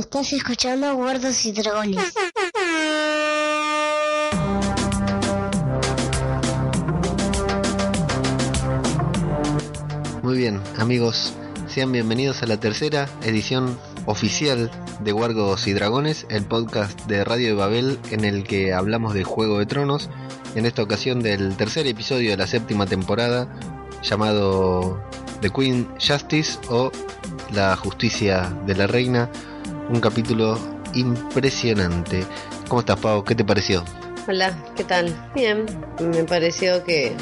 Estás escuchando Guardos y Dragones. Muy bien, amigos, sean bienvenidos a la tercera edición oficial de Guargos y Dragones, el podcast de Radio de Babel en el que hablamos de Juego de Tronos, en esta ocasión del tercer episodio de la séptima temporada llamado The Queen Justice o La Justicia de la Reina, un capítulo impresionante. ¿Cómo estás, Pau? ¿Qué te pareció? Hola, ¿qué tal? Bien, me pareció que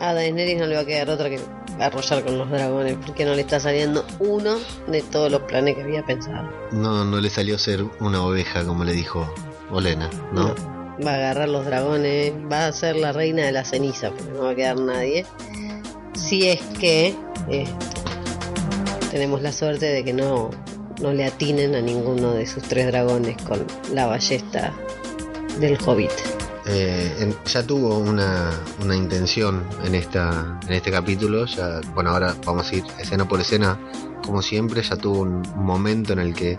a Daenerys no le va a quedar otra que arrollar con los dragones, porque no le está saliendo uno de todos los planes que había pensado. No, no le salió ser una oveja, como le dijo Olena, ¿no? Va a agarrar los dragones, va a ser la reina de la ceniza, porque no va a quedar nadie. Si es que eh, tenemos la suerte de que no, no le atinen a ninguno de sus tres dragones con la ballesta del hobbit. Eh, ya tuvo una, una, intención en esta en este capítulo ya bueno ahora vamos a ir escena por escena como siempre ya tuvo un momento en el que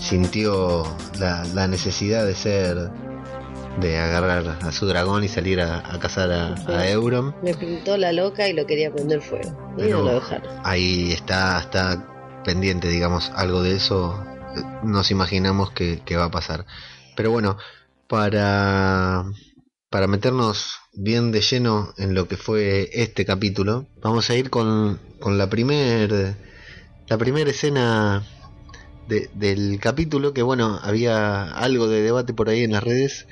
sintió la, la necesidad de ser de agarrar a su dragón y salir a, a cazar a, sí. a, Euron me pintó la loca y lo quería prender fuego y Pero no lo dejaron ahí está está pendiente digamos algo de eso nos imaginamos que, va a pasar pero bueno para, para meternos bien de lleno en lo que fue este capítulo, vamos a ir con, con la primera la primera escena de, del capítulo, que bueno, había algo de debate por ahí en las redes,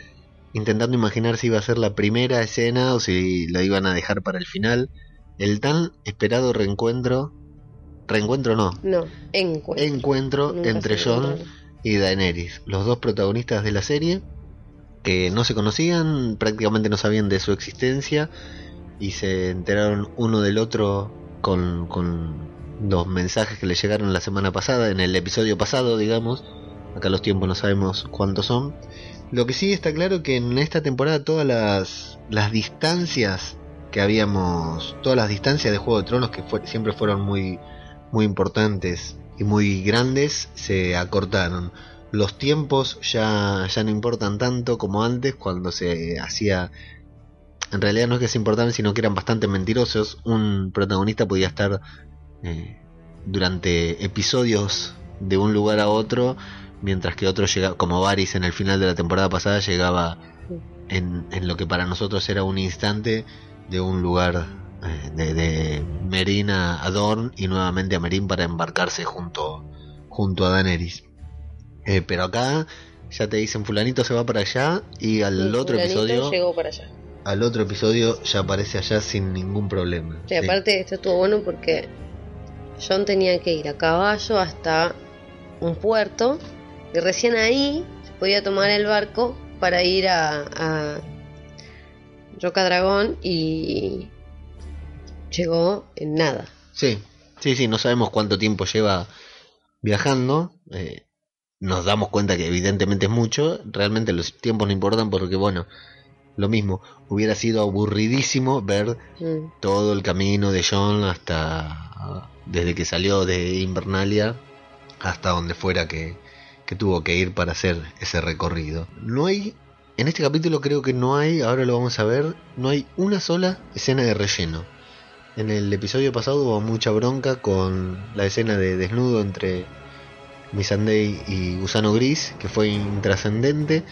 intentando imaginar si iba a ser la primera escena o si la iban a dejar para el final. El tan esperado reencuentro, reencuentro no, no encuentro, encuentro entre John y Daenerys, los dos protagonistas de la serie que no se conocían, prácticamente no sabían de su existencia y se enteraron uno del otro con, con los mensajes que le llegaron la semana pasada, en el episodio pasado, digamos. Acá los tiempos no sabemos cuántos son. Lo que sí está claro que en esta temporada todas las, las distancias que habíamos, todas las distancias de Juego de Tronos que fue, siempre fueron muy, muy importantes y muy grandes, se acortaron. Los tiempos ya, ya no importan tanto como antes cuando se hacía en realidad no es que se importaban sino que eran bastante mentirosos. Un protagonista podía estar eh, durante episodios de un lugar a otro mientras que otro llegaba como Varys en el final de la temporada pasada llegaba en, en lo que para nosotros era un instante de un lugar de, de Merín a Dorn y nuevamente a Merín para embarcarse junto junto a Daenerys eh, pero acá ya te dicen fulanito se va para allá y al Sí, otro episodio llegó para allá. al otro episodio ya aparece allá sin ningún problema. Sí, Sí. aparte esto estuvo bueno porque John tenía que ir a caballo hasta un puerto y recién ahí se podía tomar el barco para ir a, a Roca Dragón y llegó en nada. Sí, sí, sí, no sabemos cuánto tiempo lleva viajando. eh, nos damos cuenta que evidentemente es mucho. Realmente los tiempos no importan porque, bueno, lo mismo. Hubiera sido aburridísimo ver Mm. todo el camino de John hasta. desde que salió de Invernalia hasta donde fuera que, que tuvo que ir para hacer ese recorrido. No hay. En este capítulo creo que no hay, ahora lo vamos a ver, no hay una sola escena de relleno. En el episodio pasado hubo mucha bronca con la escena de desnudo entre Missandei y Gusano Gris, que fue intrascendente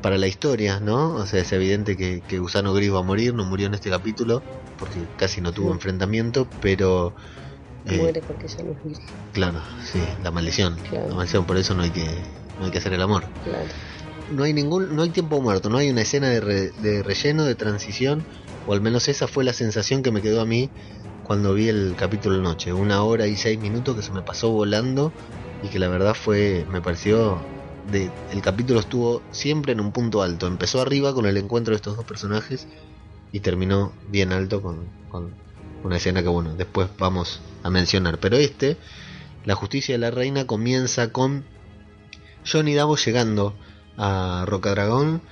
para la historia, ¿no? O sea, es evidente que, que Gusano Gris va a morir, no murió en este capítulo, porque casi no tuvo Sí. enfrentamiento, pero... eh, Muere porque ya no es virgen. Claro, sí, la maldición. Claro. La maldición, por eso no hay que, no hay que hacer el amor. Claro. No hay ningún, no hay tiempo muerto, no hay una escena de, re- de relleno, de transición, o al menos esa fue la sensación que me quedó a mí cuando vi el capítulo noche. Una hora y seis minutos que se me pasó volando y que la verdad fue, me pareció, de, el capítulo estuvo siempre en un punto alto. Empezó arriba con el encuentro de estos dos personajes y terminó bien alto con, con una escena que bueno, después vamos a mencionar. Pero este, la justicia de la reina comienza con John y Davos llegando a Rocadragón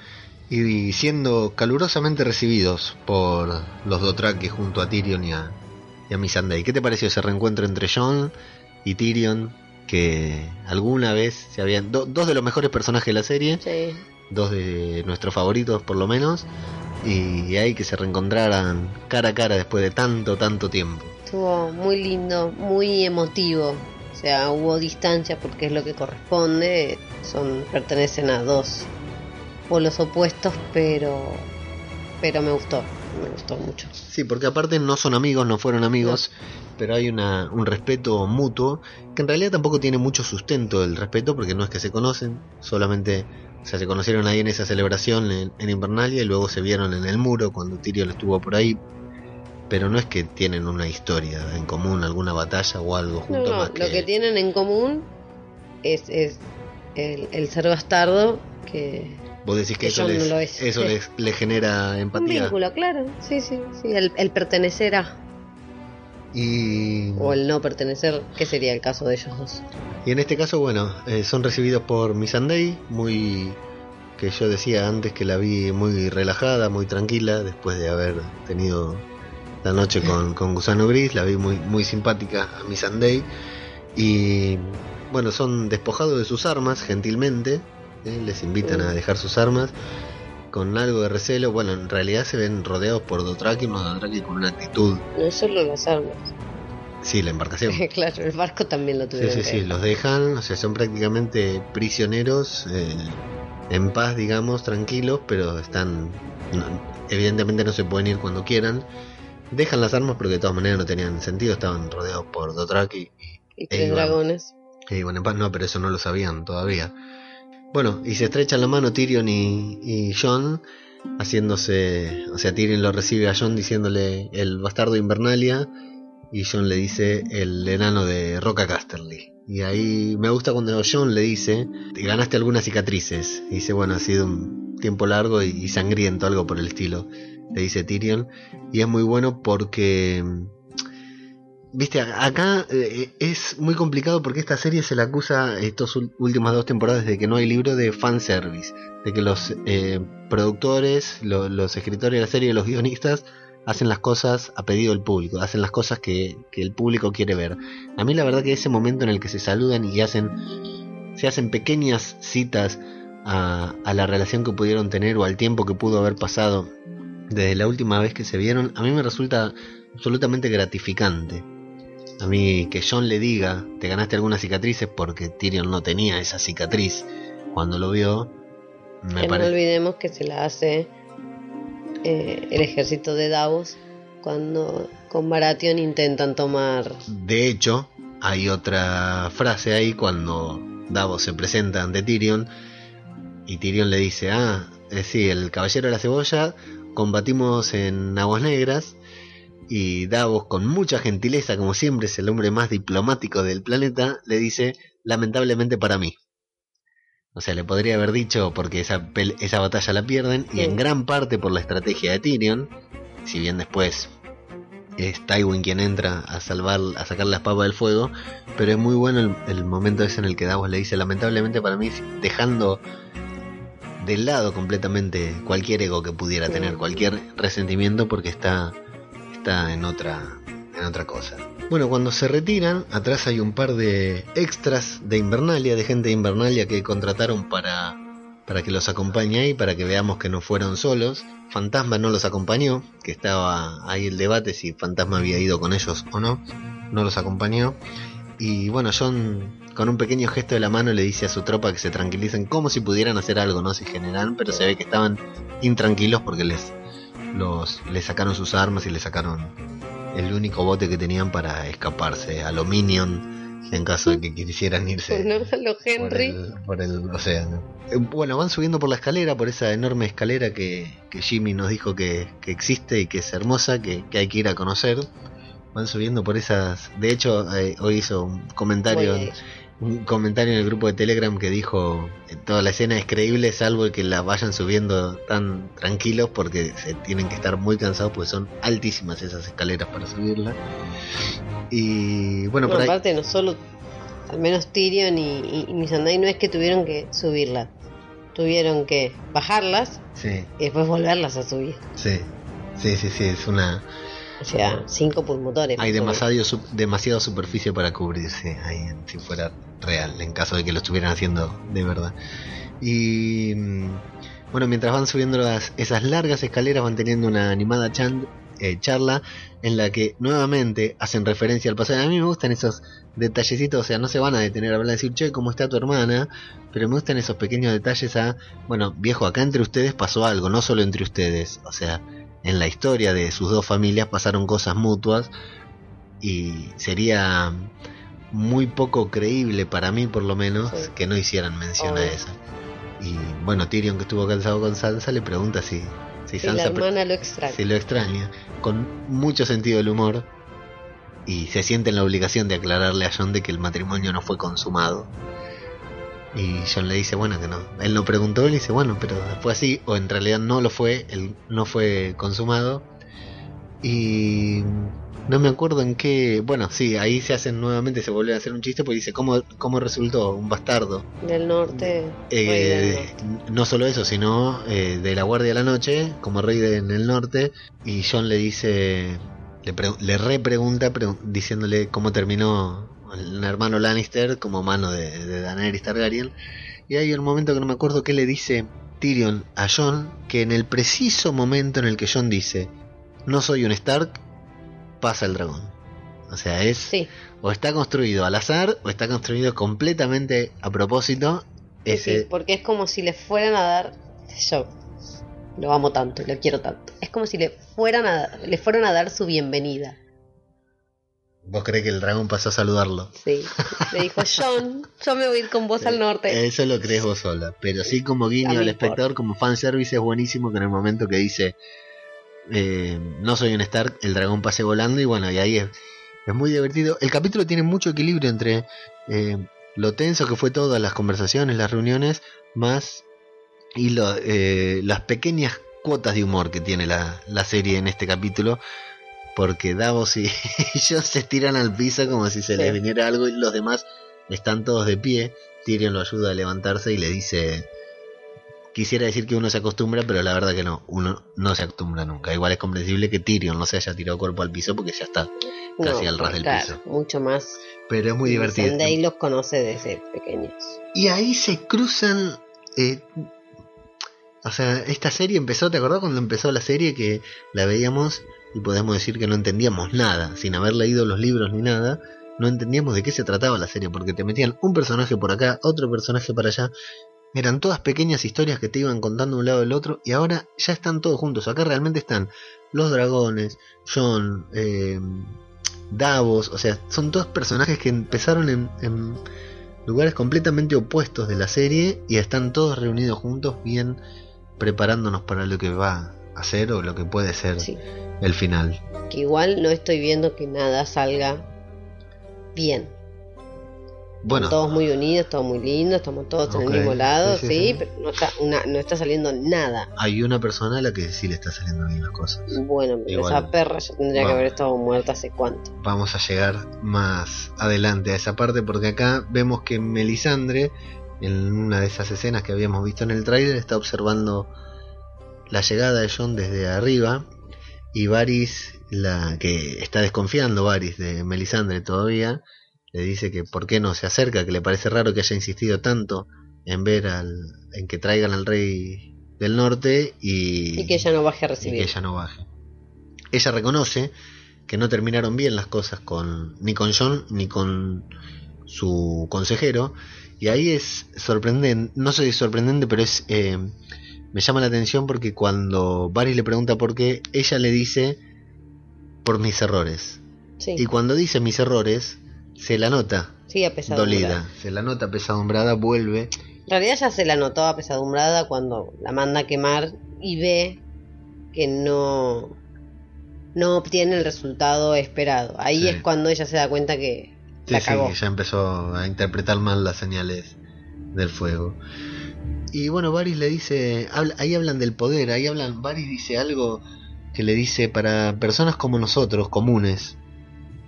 y siendo calurosamente recibidos por los Dothraki junto a Tyrion y a, y a Missandei. ¿Qué te pareció ese reencuentro entre John y Tyrion que alguna vez se habían... do- dos de los mejores personajes de la serie, Sí. dos de nuestros favoritos por lo menos, y ahí que se reencontraran cara a cara después de tanto, tanto tiempo. Estuvo muy lindo, muy emotivo. O sea, hubo distancia porque es lo que corresponde. Son, pertenecen a dos polos opuestos, pero, pero me gustó, me gustó mucho. Sí, porque aparte no son amigos, no fueron amigos, pero hay una, un respeto mutuo que en realidad tampoco tiene mucho sustento el respeto porque no es que se conocen, solamente o sea, se conocieron ahí en esa celebración en, en Invernalia y luego se vieron en el muro cuando Tyrion estuvo por ahí, pero no es que tienen una historia en común, alguna batalla o algo No, juntos no, más lo que tienen en común es, es el, el ser bastardo que Vos decís que que eso, no les, es. eso Sí. les, les genera un empatía. vínculo, claro, sí, sí, sí, el, el pertenecer a Y... o el no pertenecer, que sería el caso de ellos dos. Y en este caso, bueno, eh, son recibidos por Missandei, muy que yo decía antes que la vi muy relajada, muy tranquila, después de haber tenido la noche con, con Gusano Gris, la vi muy, muy simpática a Missandei. Y bueno, son despojados de sus armas, gentilmente, ¿eh? les invitan a dejar sus armas con algo de recelo. Bueno, en realidad se ven rodeados por Dothraki, unos Dothraki con una actitud, No es solo las armas. sí, la embarcación. claro, el barco también lo Sí, tuvieron. sí, que sí, los dejan, o sea, son prácticamente prisioneros, eh, en paz, digamos, tranquilos, pero están, no- evidentemente no se pueden ir cuando quieran. Dejan las armas porque de todas maneras no tenían sentido, estaban rodeados por Dothraki Y Ahí tres va. dragones. y bueno, no, pero eso no lo sabían todavía. Bueno, y se estrechan la mano Tyrion y, y Jon, haciéndose, o sea, Tyrion lo recibe a Jon diciéndole el bastardo de Invernalia y Jon le dice el enano de Roca Casterly. Y ahí me gusta cuando Jon le dice, "Te ganaste algunas cicatrices. Y dice, bueno, ha sido un tiempo largo y, y sangriento, algo por el estilo, le dice Tyrion. Y es muy bueno porque Viste, acá eh, es muy complicado porque esta serie se la acusa estos ul- últimas dos temporadas de que no hay libro de fanservice, de que los eh, productores, lo- los escritores de la serie, los guionistas hacen las cosas a pedido del público, hacen las cosas que, que el público quiere ver. A mí la verdad que ese momento en el que se saludan y hacen, se hacen pequeñas citas a la relación que pudieron tener o al tiempo que pudo haber pasado desde la última vez que se vieron, a mí me resulta absolutamente gratificante. A mí que John le diga, te ganaste algunas cicatrices porque Tyrion no tenía esa cicatriz cuando lo vio, me Que no olvidemos que se la hace eh, el ejército de Davos cuando con Baratheon intentan tomar De hecho, hay otra frase ahí cuando Davos se presenta ante Tyrion y Tyrion le dice, ah, eh, sí, el caballero de la cebolla, combatimos en aguas negras y Davos con mucha gentileza, como siempre es el hombre más diplomático del planeta, le dice, lamentablemente para mí. O sea, le podría haber dicho porque esa, esa batalla la pierden y en gran parte por la estrategia de Tyrion, si bien después es Tywin quien entra a salvar, a sacar la espada del fuego, pero es muy bueno el, el momento ese en el que Davos le dice, lamentablemente para mí, dejando de lado completamente cualquier ego que pudiera tener, cualquier resentimiento, porque está, está en otra, en otra cosa. Bueno, cuando se retiran, atrás hay un par de extras de Invernalia, de gente de Invernalia que contrataron para, para que los acompañe ahí, para que veamos que no fueron solos. Fantasma no los acompañó, que estaba ahí el debate si Fantasma había ido con ellos o no. No los acompañó. Y bueno, John con un pequeño gesto de la mano le dice a su tropa que se tranquilicen como si pudieran hacer algo, no se generan, pero se ve que estaban intranquilos porque les, los, les sacaron sus armas y les sacaron el único bote que tenían para escaparse a lo Minion en caso de que quisieran irse a los por Henry. el, por el océano. Eh, Bueno, van subiendo por la escalera, por esa enorme escalera que, que Jimmy nos dijo que, que existe y que es hermosa, que, que hay que ir a conocer. Van subiendo por esas... De hecho, eh, hoy hizo un comentario. Un comentario en el grupo de Telegram que dijo toda la escena es creíble salvo que la vayan subiendo tan tranquilos porque se tienen que estar muy cansados porque son altísimas esas escaleras para subirla. Y bueno, No, por ahí... aparte no solo, al menos Tyrion y, y, Missandei no es que tuvieron que subirlas, tuvieron que bajarlas Sí. y después volverlas a subir. Sí, sí, sí, sí, es una... O sea, cinco pulmotores. Hay demasiado, su- demasiada superficie para cubrirse ahí, si fuera real, en caso de que lo estuvieran haciendo de verdad. Y mm, bueno, mientras van subiendo las, esas largas escaleras, van teniendo una animada chan- eh, charla en la que nuevamente hacen referencia al pasado. A mí me gustan esos detallecitos, o sea, no se van a detener a hablar, decir, che, ¿cómo está tu hermana? Pero me gustan esos pequeños detalles a, bueno, viejo, acá entre ustedes pasó algo, no solo entre ustedes, o sea, en la historia de sus dos familias pasaron cosas mutuas y sería muy poco creíble para mí por lo menos Sí. que no hicieran mención a eso. Y bueno, Tyrion que estuvo cansado con Sansa le pregunta si, si la Sansa pre- hermana lo extraña. si lo extraña, con mucho sentido del humor y se siente en la obligación de aclararle a John de que el matrimonio no fue consumado. Y John le dice, bueno, que no. Él no preguntó, él dice, bueno, pero fue así, o en realidad no lo fue, él no fue consumado. Y no me acuerdo en qué. Bueno, sí, ahí se hacen nuevamente, se vuelve a hacer un chiste, porque dice, ¿cómo, cómo resultó? Un bastardo. Del norte. del Eh, norte. no solo eso, sino eh, de la Guardia de la Noche, como rey de- en el norte, y John le dice, le, pre- le repregunta pregu- diciéndole cómo terminó el hermano Lannister como mano de, de Daenerys Targaryen, y hay un momento que no me acuerdo qué le dice Tyrion a John, que en el preciso momento en el que John dice, no soy un Stark, pasa el dragón. O sea, es Sí, o está construido al azar o está construido completamente a propósito. sí, Ese, sí, porque es como si le fueran a dar. Yo lo amo tanto y lo quiero tanto. Es como si le fueran a, le fueran a dar su bienvenida. ¿Vos crees que el dragón pasó a saludarlo? Sí. Le dijo, John, yo me voy a ir con vos al norte. Eso lo crees vos sola. Pero sí como guiño al por- espectador, como fanservice es buenísimo que en el momento que dice eh, no soy un Stark, el dragón pase volando y bueno, y ahí es, es muy divertido. El capítulo tiene mucho equilibrio entre eh, lo tenso que fue todas las conversaciones, las reuniones, más y lo- eh, las pequeñas cuotas de humor que tiene la, la serie en este capítulo. Porque Davos y ellos se tiran al piso como si se Sí. les viniera algo y los demás están todos de pie. Tyrion lo ayuda a levantarse y le dice, quisiera decir que uno se acostumbra, pero la verdad que no, uno no se acostumbra nunca. Igual es comprensible que Tyrion no se haya tirado cuerpo al piso porque ya está casi al ras del claro, piso. Mucho más. Pero es muy divertido. Sunday los conoce desde pequeños. Y ahí se cruzan... eh, o sea, esta serie empezó, ¿te acordás cuando empezó la serie que la veíamos y podemos decir que no entendíamos nada, sin haber leído los libros ni nada? No entendíamos de qué se trataba la serie, porque te metían un personaje por acá, otro personaje para allá. Eran todas pequeñas historias que te iban contando un lado del otro y ahora ya están todos juntos. Acá realmente están los dragones, John, eh, Davos, o sea, son todos personajes que empezaron en, en lugares completamente opuestos de la serie y están todos reunidos juntos bien preparándonos para lo que va a ser o lo que puede ser Sí. el final. Que igual no estoy viendo que nada salga bien. Bueno, Todos muy unidos, todos muy lindos, estamos todos en el mismo lado, sí, sí, sí, sí. pero no está, una, no está saliendo nada. hay una persona a la que sí le está saliendo bien las cosas. Bueno, pero Igual. esa perra ya tendría que haber estado muerta hace cuánto. Vamos a llegar más adelante a esa parte porque acá vemos que Melisandre, en una de esas escenas que habíamos visto en el tráiler, está observando la llegada de John desde arriba y Varys, la que está desconfiando Varys de Melisandre todavía, le dice que por qué no se acerca, que le parece raro que haya insistido tanto en ver al, en que traigan al rey del norte y, Y que ella no baje a y que recibir. ella no baje. Ella reconoce que no terminaron bien las cosas con ni con John ni con su consejero y ahí es sorprendente, no sé si es sorprendente, pero es eh, me llama la atención porque cuando Varys le pregunta por qué, ella le dice por mis errores. Sí, Y cuando dice mis errores, se la nota sí, dolida, se la nota pesadumbrada, vuelve En realidad ya se la notó apesadumbrada cuando la manda a quemar y ve que no, no obtiene el resultado esperado. Ahí Sí. es cuando ella se da cuenta que Sí, la sí, cagó. que ya empezó a interpretar mal las señales del fuego. Y bueno, Varys le dice, habla- ahí hablan del poder, ahí hablan, Varys dice algo que le dice para personas como nosotros, comunes,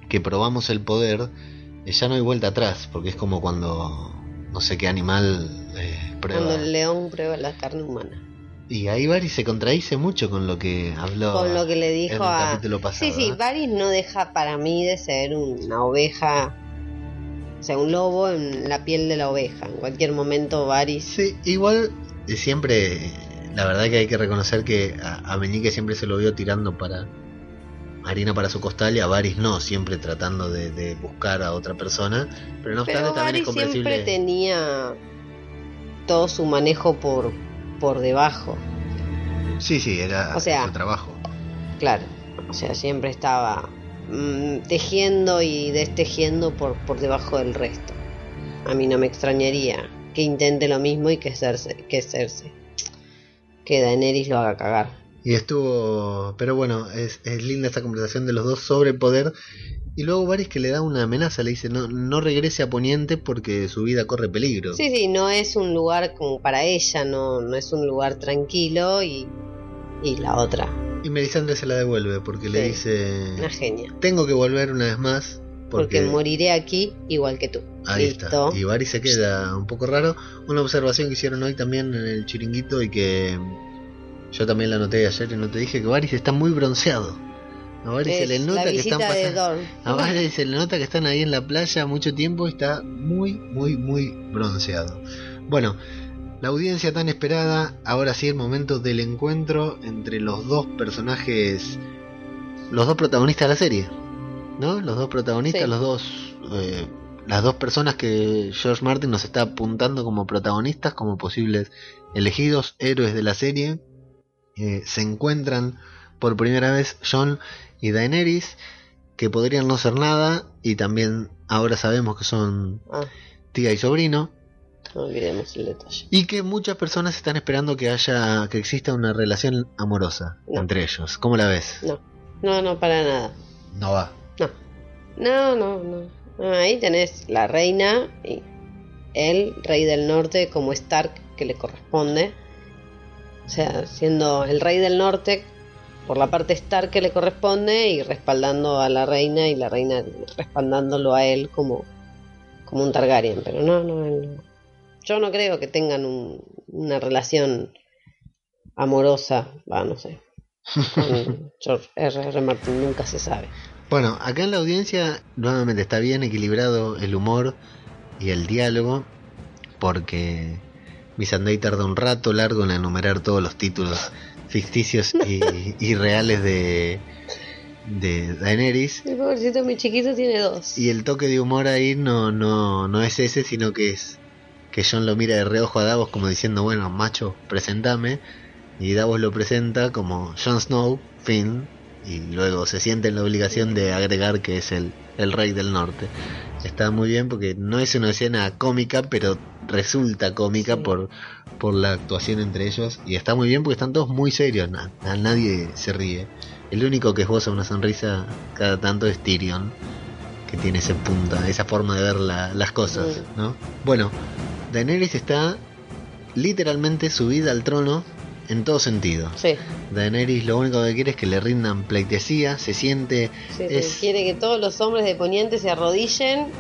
que probamos el poder, eh, ya no hay vuelta atrás, porque es como cuando no sé qué animal eh, prueba. Cuando el león prueba la carne humana. Y ahí Varys se contradice mucho con lo que habló con lo que le en dijo el a capítulo pasado. sí sí ¿eh? Varys no deja para mí de ser una oveja sea un lobo en la piel de la oveja en cualquier momento Varys Sí, igual eh, siempre, la verdad que hay que reconocer que a, a Meñique siempre se lo vio tirando para harina para su costal y a Varys no, siempre tratando de, de buscar a otra persona, pero no obstante pero también es Varys siempre comprensible. tenía todo su manejo por por debajo Sí, sí, era O sea- su trabajo. claro o sea siempre estaba mm, tejiendo y destejiendo por por debajo del resto a mí no me extrañaría que intente lo mismo y que Cersei que Cersei que Daenerys lo haga cagar Y estuvo, pero bueno, es, es linda esta conversación de los dos sobre el poder. Y luego Varys que le da una amenaza, le dice, no, no regrese a Poniente porque su vida corre peligro. Sí, sí, no es un lugar como para ella, no, no es un lugar tranquilo y, y la otra, Y Melisandre se la devuelve porque le dice, una genia. tengo que volver una vez más Porque, porque, moriré aquí igual que tú. ahí Listo. está. Y Varys se queda un poco raro. Una observación que hicieron hoy también en el chiringuito y que yo también la noté ayer y no te dije que Varys está muy bronceado. A Varys se le nota que están pasando... Dorn. A Varys se le nota que están ahí en la playa mucho tiempo y está muy, muy, muy bronceado. Bueno, la audiencia tan esperada, ahora sí el momento del encuentro entre los dos personajes, los dos protagonistas de la serie, ¿no? Los dos protagonistas, Sí. los dos, eh, las dos personas que George Martin nos está apuntando como protagonistas, como posibles elegidos héroes de la serie, eh, se encuentran por primera vez John y Daenerys, que podrían no ser nada, y también ahora sabemos que son Ah, tía y sobrino, no olvidemos el detalle. y que muchas personas están esperando que haya, que exista una relación amorosa No. entre ellos. ¿Cómo la ves? No, no, no, para nada. No va. No, no, no, no. No, Ahí tenés la reina y el rey del norte como Stark que le corresponde. O sea, siendo el rey del norte por la parte Stark que le corresponde y respaldando a la reina y la reina respaldándolo a él como, como un Targaryen. Pero no, no, no. Yo no creo que tengan un- una relación amorosa, va, no sé. Con George R. R. Martin nunca se sabe. Bueno, acá en la audiencia nuevamente está bien equilibrado el humor y el diálogo, porque Missandei tarda un rato largo en enumerar todos los títulos ficticios y, y reales de, de Daenerys. El pobrecito mi chiquito tiene dos. Y el toque de humor ahí no, no, no es ese, sino que es que John lo mira de reojo a Davos como diciendo, bueno, macho, presentame. Y Davos lo presenta como Jon Snow, Finn, y luego se siente en la obligación de agregar que es el, el rey del norte. Está muy bien porque no es una escena cómica, pero resulta cómica Sí. por, por la actuación entre ellos. Y está muy bien porque están todos muy serios, a nadie se ríe. El único que esboza una sonrisa cada tanto es Tyrion, que tiene ese punta, esa forma de ver la- las cosas. ¿no? Bueno, Daenerys está literalmente subida al trono en todo sentido. Sí, Daenerys lo único que quiere es que le rindan pleitesía, se siente sí, sí. Es- quiere que todos los hombres de Poniente se arrodillen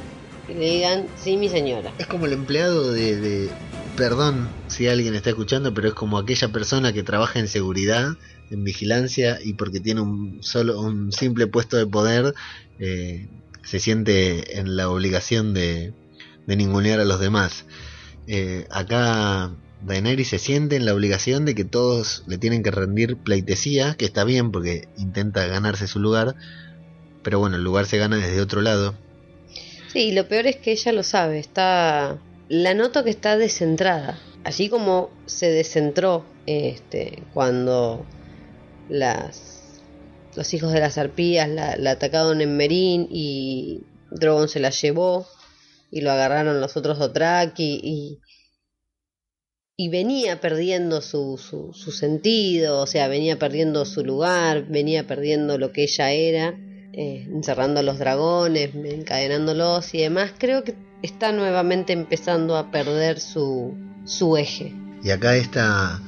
y le digan, sí, mi señora. Es como el empleado de, de- Perdón si alguien está escuchando, pero es como aquella persona que trabaja en seguridad, en vigilancia, y porque tiene un solo un simple puesto de poder, eh, se siente en la obligación de, de ningunear a los demás. Eh, acá Daenerys se siente en la obligación de que todos le tienen que rendir pleitesía, que está bien porque intenta ganarse su lugar, pero bueno, el lugar se gana desde otro lado. Sí, lo peor es que ella lo sabe, está... La noto que está descentrada. Así como se descentró este, cuando las, los hijos de las arpías la, la atacaron en Merín y Drogon se la llevó y lo agarraron los otros Dothraki y, y venía perdiendo su, su, su sentido, o sea, venía perdiendo su lugar, venía perdiendo lo que ella era, eh, encerrando a los dragones, encadenándolos y demás. Creo que está nuevamente empezando a perder su, su eje. Y acá está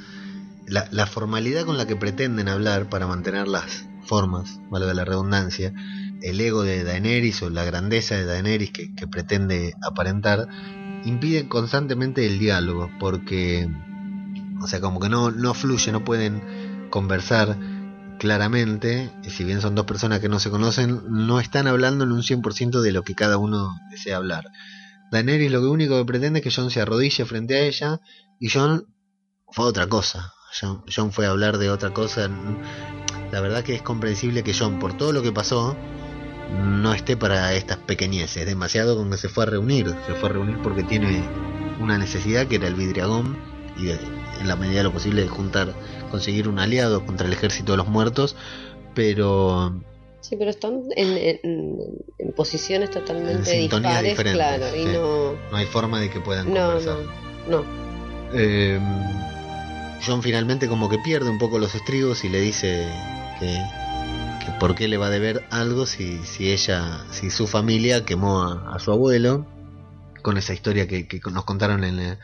la, la formalidad con la que pretenden hablar para mantener las formas, valga la redundancia, el ego de Daenerys o la grandeza de Daenerys que, pretende aparentar, impide constantemente el diálogo, porque O sea, como que no, no fluye, no pueden conversar claramente. Y si bien son dos personas que no se conocen, no están hablando en un 100% de lo que cada uno desea hablar. Daenerys lo único que pretende es que John se arrodille frente a ella y John fue otra cosa. John, John fue a hablar de otra cosa. La verdad que es comprensible que John, por todo lo que pasó, no esté para estas pequeñeces. Demasiado con que se fue a reunir. Se fue a reunir porque tiene una necesidad que era el vidriagón y de- en la medida de lo posible de juntar, conseguir un aliado contra el ejército de los muertos. Pero Sí, pero están en, en- en posiciones totalmente En dispares, diferentes, claro, y sí. no, no hay forma de que puedan no, conversar. no, no. Eh, John finalmente como que pierde un poco los estribos y le dice que por qué le va a deber algo si, si ella, si su familia quemó a, a su abuelo, con esa historia que, que nos contaron en el,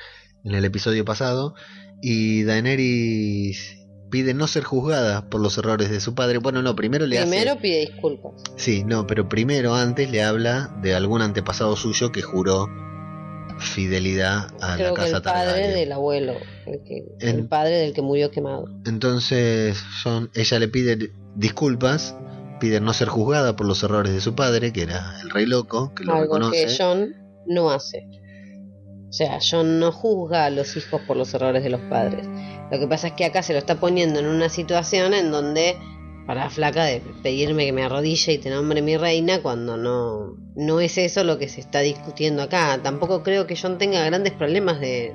en el episodio pasado, y Daenerys pide no ser juzgada por los errores de su padre. Bueno, no, primero le Primero hace... pide disculpas. Sí, no, pero primero antes le habla de algún antepasado suyo que juró fidelidad a Creo la que casa el padre del abuelo, el, que- En- el padre del que murió quemado. Entonces John, ella le pide disculpas, pide no ser juzgada por los errores de su padre, que era el rey loco, que lo Algo reconoce. que John no hace. O sea, John no juzga a los hijos por los errores de los padres. Lo que pasa es que acá se lo está poniendo en una situación en donde, para la flaca de pedirme que me arrodille y te nombre mi reina, cuando no, no es eso lo que se está discutiendo acá. Tampoco creo que John tenga grandes problemas de,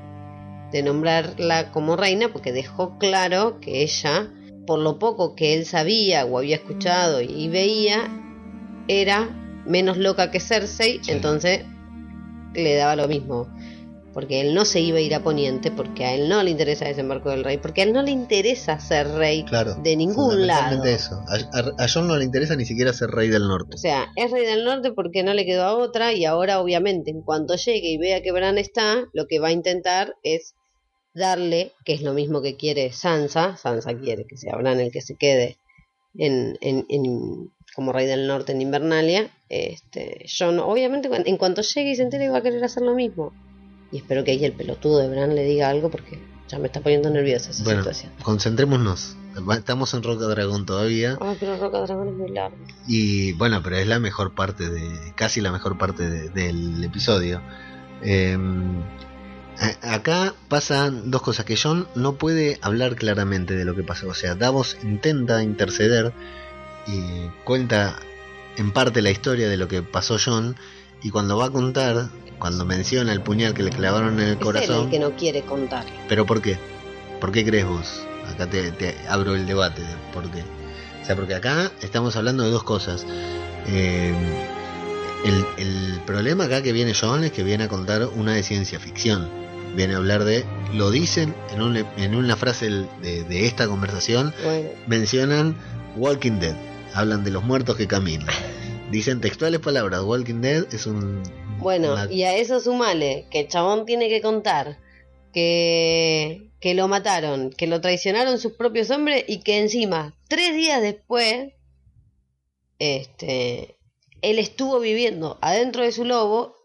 de nombrarla como reina, porque dejó claro que ella, por lo poco que él sabía o había escuchado y veía, era menos loca que Cersei, Sí. entonces le daba lo mismo. Porque él no se iba a ir a Poniente, porque a él no le interesa desembarco del rey, porque a él no le interesa ser rey Claro, de ningún lado. eso. A, a- a John no le interesa ni siquiera ser rey del norte. O sea, es rey del norte porque no le quedó a otra y ahora obviamente en cuanto llegue y vea que Bran está, lo que va a intentar es darle, que es lo mismo que quiere Sansa, Sansa quiere que sea Bran el que se quede en, en- en- como rey del norte en Invernalia, este, Jon obviamente en cuanto llegue y se entere va a querer hacer lo mismo. Y espero que ahí el pelotudo de Bran le diga algo porque ya me está poniendo nerviosa esa Bueno, situación. concentrémonos. Estamos en Roca Dragón todavía. Ay, pero Roca Dragón es muy largo. Y bueno, pero es la mejor parte de. casi la mejor parte de- del episodio. Eh, acá pasan dos cosas: que John no puede hablar claramente de lo que pasó. O sea, Davos intenta interceder y cuenta en parte la historia de lo que pasó John. Y cuando va a contar, cuando menciona el puñal que le clavaron en el Es él corazón. el que no quiere contar. ¿Pero por qué? ¿Por qué crees vos? Acá te, te abro el debate. de ¿Por qué? O sea, porque acá estamos hablando de dos cosas. Eh, el, el problema acá que viene John es que viene a contar una de ciencia ficción. Viene a hablar de. Lo dicen en, un- en una frase de, de esta conversación. Bueno, Mencionan Walking Dead. Hablan de los muertos que caminan. Dicen textuales palabras. Walking Dead es un. Bueno, una- y a eso sumale que el chabón tiene que contar que, que lo mataron, que lo traicionaron sus propios hombres y que encima, tres días después, este, él estuvo viviendo adentro de su lobo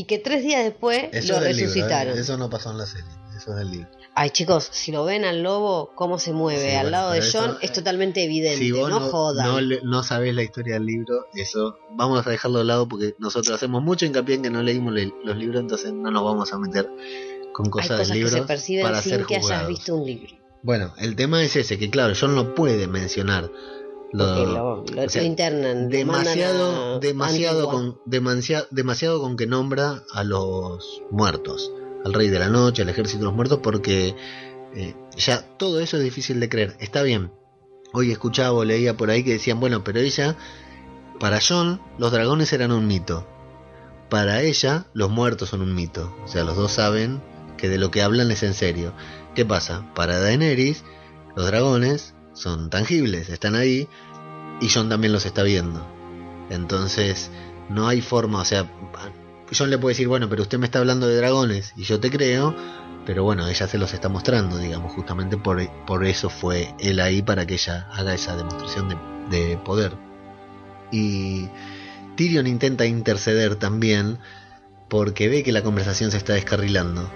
y que tres días después Eso lo libro, ¿eh? resucitaron. Eso no pasó en la serie. Eso es del libro. Ay, chicos, si lo ven al lobo, cómo se mueve Sí, al bueno, lado de John eso, es eh, totalmente evidente. Si vos no, no, jodan. no, no sabés la historia del libro, eso vamos a dejarlo de lado porque nosotros hacemos mucho hincapié en que no leímos le- los libros, entonces no nos vamos a meter con Hay cosas cosas del que libro se perciben para sin ser que hayas visto un libro. Bueno, el tema es ese, que claro, John no puede mencionar lo, lo, lo- o sea, lo internan. demasiado, demasiado con, demasiado, demasiado con que nombra a los muertos, al rey de la noche, al ejército de los muertos, porque eh, ya todo eso es difícil de creer. Está bien. Hoy escuchaba o leía por ahí que decían, bueno, pero ella, para John, los dragones eran un mito. Para ella, los muertos son un mito. O sea, los dos saben que de lo que hablan es en serio. ¿Qué pasa? Para Daenerys, los dragones son tangibles, están ahí, y John también los está viendo. Entonces, no hay forma, o sea, John le puede decir, bueno, pero usted me está hablando de dragones, y yo te creo, pero bueno, ella se los está mostrando, digamos, justamente por, por eso fue él ahí para que ella haga esa demostración de, de poder. Y Tyrion intenta interceder también porque ve que la conversación se está descarrilando.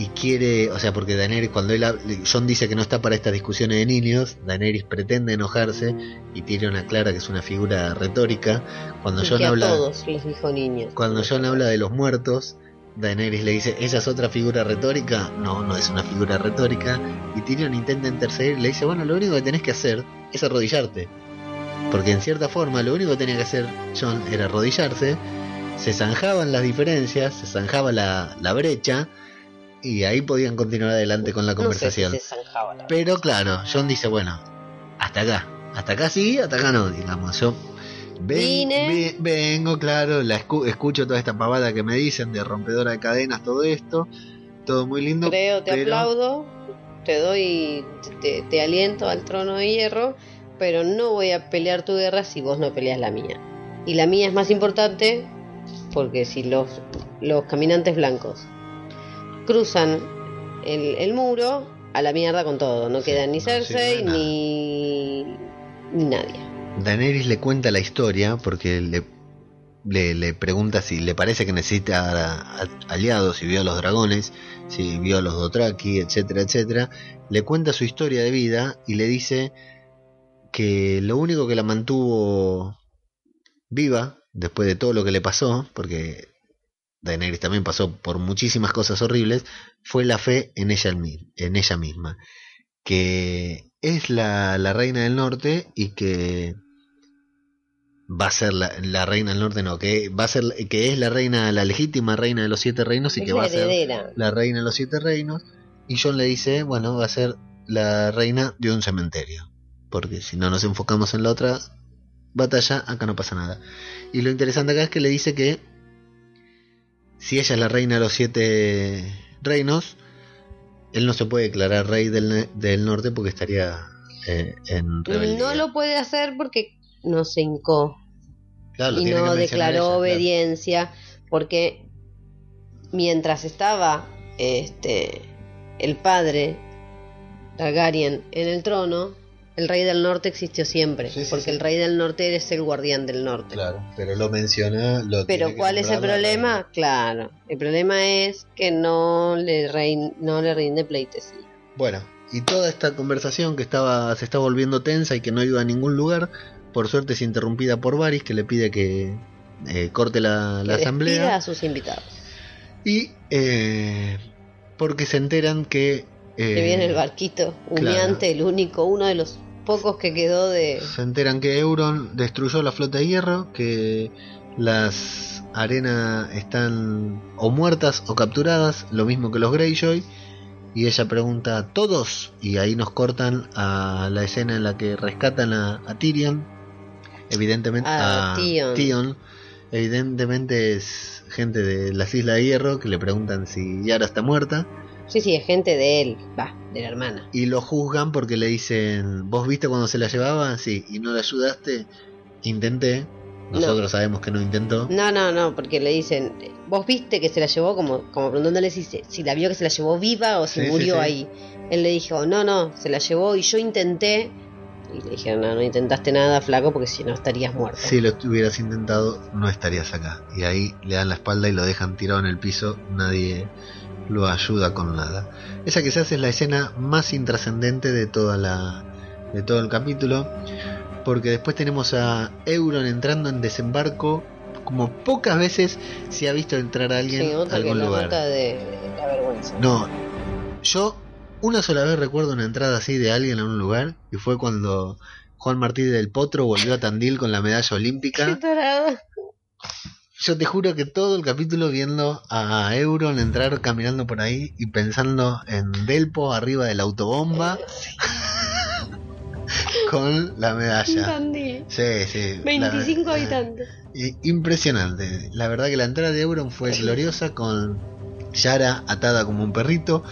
Y quiere, o sea, porque Daenerys cuando él John dice que no está para estas discusiones de niños, Daenerys pretende enojarse y Tyrion aclara que es una figura retórica. Cuando Y John que a habla todos les dijo niños. cuando John habla de los muertos, Daenerys le dice, ¿esa es otra figura retórica? No, no es una figura retórica. Y Tyrion intenta interceder y le dice, bueno, lo único que tenés que hacer es arrodillarte. Porque en cierta forma lo único que tenía que hacer John era arrodillarse, se zanjaban las diferencias, se zanjaba la, la brecha y ahí podían continuar adelante con la conversación. No sé si se Pero claro, John dice, bueno, hasta acá. Hasta acá sí, hasta acá no, digamos. Yo ven- vengo, claro, la escu- escucho toda esta pavada que me dicen de rompedora de cadenas, todo esto. Todo muy lindo. Creo, te pero- aplaudo, te doy, te, te aliento al trono de hierro, pero no voy a pelear tu guerra si vos no peleas la mía. Y la mía es más importante porque si los, los caminantes blancos cruzan el, el muro, a la mierda con todo. No queda ni Cersei ni, ni nadie. Daenerys le cuenta la historia porque le, le, le pregunta si le parece que necesita a- a- aliados, si vio a los dragones, si vio a los Dothraki, etcétera, etcétera. Le cuenta su historia de vida y le dice que lo único que la mantuvo viva después de todo lo que le pasó, porque Daenerys también pasó por muchísimas cosas horribles, fue la fe en ella, en ella misma, que es la, la reina del norte y que va a ser la, la reina del norte, no, que va a ser que es la reina, la legítima reina de los siete reinos y Es que va a ser la reina de los siete reinos. Y John le dice, bueno, va a ser la reina de un cementerio. Porque si no nos enfocamos en la otra batalla, acá no pasa nada. Y lo interesante acá es que le dice que si ella es la reina de los siete reinos, él no se puede declarar rey del, del norte porque estaría eh, en rebeldía. No lo puede hacer porque no se hincó Claro, y no declaró ella, claro. obediencia porque mientras estaba este el padre Targaryen en el trono el rey del norte existió siempre Sí, porque sí. el rey del norte es el guardián del norte. Claro, pero lo menciona. Lo pero cuál es el problema claro el problema es que no le rein- no le rinde pleitesía. Bueno, y toda esta conversación que estaba se está volviendo tensa y que no iba a ningún lugar, por suerte es interrumpida por Varys que le pide que eh, corte la, la Que asamblea. a sus invitados. Y eh, porque se enteran que eh, que viene el barquito humeante el único uno de los pocos que quedó de se enteran que Euron destruyó la flota de hierro, que las arenas están o muertas o capturadas, lo mismo que los Greyjoy. Y ella pregunta, ¿todos? Y ahí nos cortan a la escena en la que rescatan a, a Tyrion. Evidentemente, A Theon. Evidentemente es gente de las Islas de Hierro que le preguntan si Yara está muerta. Sí, sí, es gente de él, va, de la hermana. Y lo juzgan porque le dicen, ¿vos viste cuando se la llevaba? Sí, y no la ayudaste. Intenté. Nosotros sabemos que no intentó. No, no, no, porque le dicen, vos viste que se la llevó, como, como preguntándole si, si la vio que se la llevó viva o si Sí, sí, murió sí. ahí. Él le dijo, no, no, se la llevó y yo intenté. Y le dijeron, no, no intentaste nada, flaco, porque si no estarías muerto. Si lo hubieras intentado, no estarías acá. Y ahí le dan la espalda y lo dejan tirado en el piso. Nadie lo ayuda con nada. Esa que se hace es la escena más intrascendente de toda la de todo el capítulo, porque después tenemos a Euron entrando en desembarco como pocas veces se ha visto entrar a alguien Sí, a algún lugar. de la vergüenza. No, yo una sola vez recuerdo una entrada así de alguien a un lugar y fue cuando Juan Martí del Potro volvió a Tandil con la medalla Qué olímpica. Yo te juro que todo el capítulo viendo a Euron entrar caminando por ahí y pensando en Belpo arriba de la autobomba con la medalla. Sí, sí. la- 25 habitantes. y- Impresionante. La verdad que la entrada de Euron fue gloriosa con Yara atada como un perrito,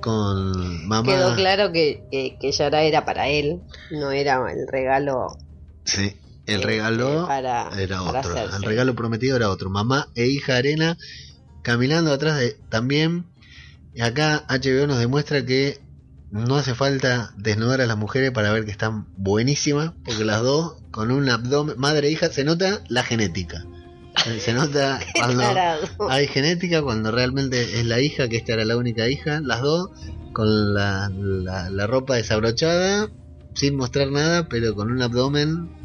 con mamá. Quedó claro que, que, que Yara era para él, no era el regalo Sí, el eh, regalo para, era otro. El regalo prometido era otro. Mamá e hija Arena caminando atrás de también. Y acá HBO nos demuestra que no hace falta desnudar a las mujeres para ver que están buenísimas, porque las dos con un abdomen, madre e hija, se nota la genética. Se nota cuando hay genética, cuando realmente es la hija, que esta era la única hija, las dos, con la, la, la ropa desabrochada, sin mostrar nada, pero con un abdomen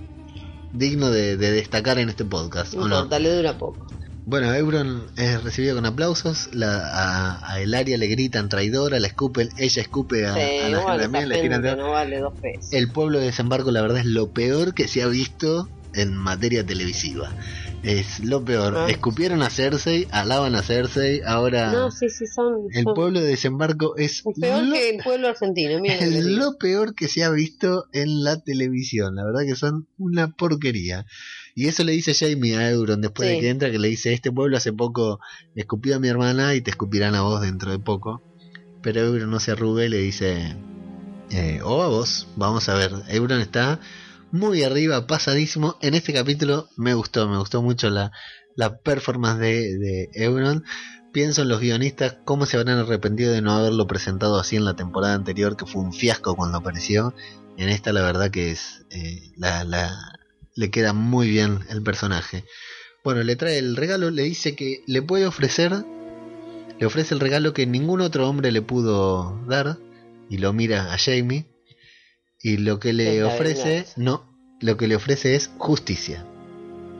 digno de, de destacar en este podcast. No ¿o no? le dura poco. Bueno, Euron es recibido con aplausos, la, a, a Elaria le gritan traidora, la escupen, ella escupe a, Sí, a la gente no vale dos pesos. El pueblo de desembarco, la verdad, es lo peor que se ha visto en materia televisiva. Es lo peor. Ah. Escupieron a Cersei, alaban a Cersei, ahora No, sí, sí, son. el son- pueblo de desembarco es peor lo, que el pueblo argentino. Que es lo peor que se ha visto en la televisión. La verdad que son una porquería. Y eso le dice Jamie a Euron después de que entra, que le dice, este pueblo hace poco escupió a mi hermana y te escupirán a vos dentro de poco. Pero Euron no se arruga y le dice, eh, o a vos, vamos a ver. Euron está muy arriba, pasadísimo. En este capítulo me gustó, me gustó mucho la, la performance de, Euron. Pienso en los guionistas, cómo se habrán arrepentido de no haberlo presentado así en la temporada anterior, que fue un fiasco cuando apareció. En esta la verdad que es eh, la, la- le queda muy bien el personaje. Bueno, le trae el regalo, le dice que le puede ofrecer, le ofrece el regalo que ningún otro hombre le pudo dar, y lo mira a Jamie, y lo que le ofrece, no, lo que le ofrece es justicia.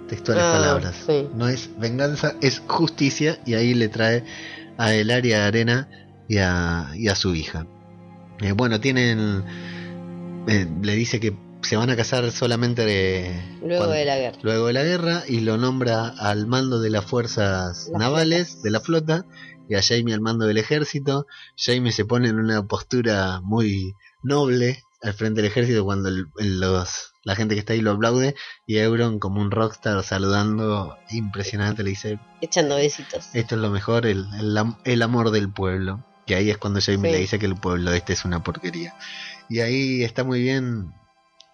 Textuales Ah, palabras. sí. No es venganza, es justicia, y ahí le trae a Elaria Arena y a, y a su hija. Eh, bueno, tienen. eh, le dice que se van a casar solamente de, Luego cuando- de la guerra. luego de la guerra y lo nombra al mando de las fuerzas navales de la flota y a Jaime al mando del ejército. Jaime se pone en una postura muy noble al frente del ejército cuando el- los, la gente que está ahí lo aplaude y Euron como un rockstar saludando impresionante le dice Echando besitos. esto es lo mejor, el, el, el amor del pueblo. Que ahí es cuando Jamie Sí. le dice que el pueblo este es una porquería. Y ahí está muy bien.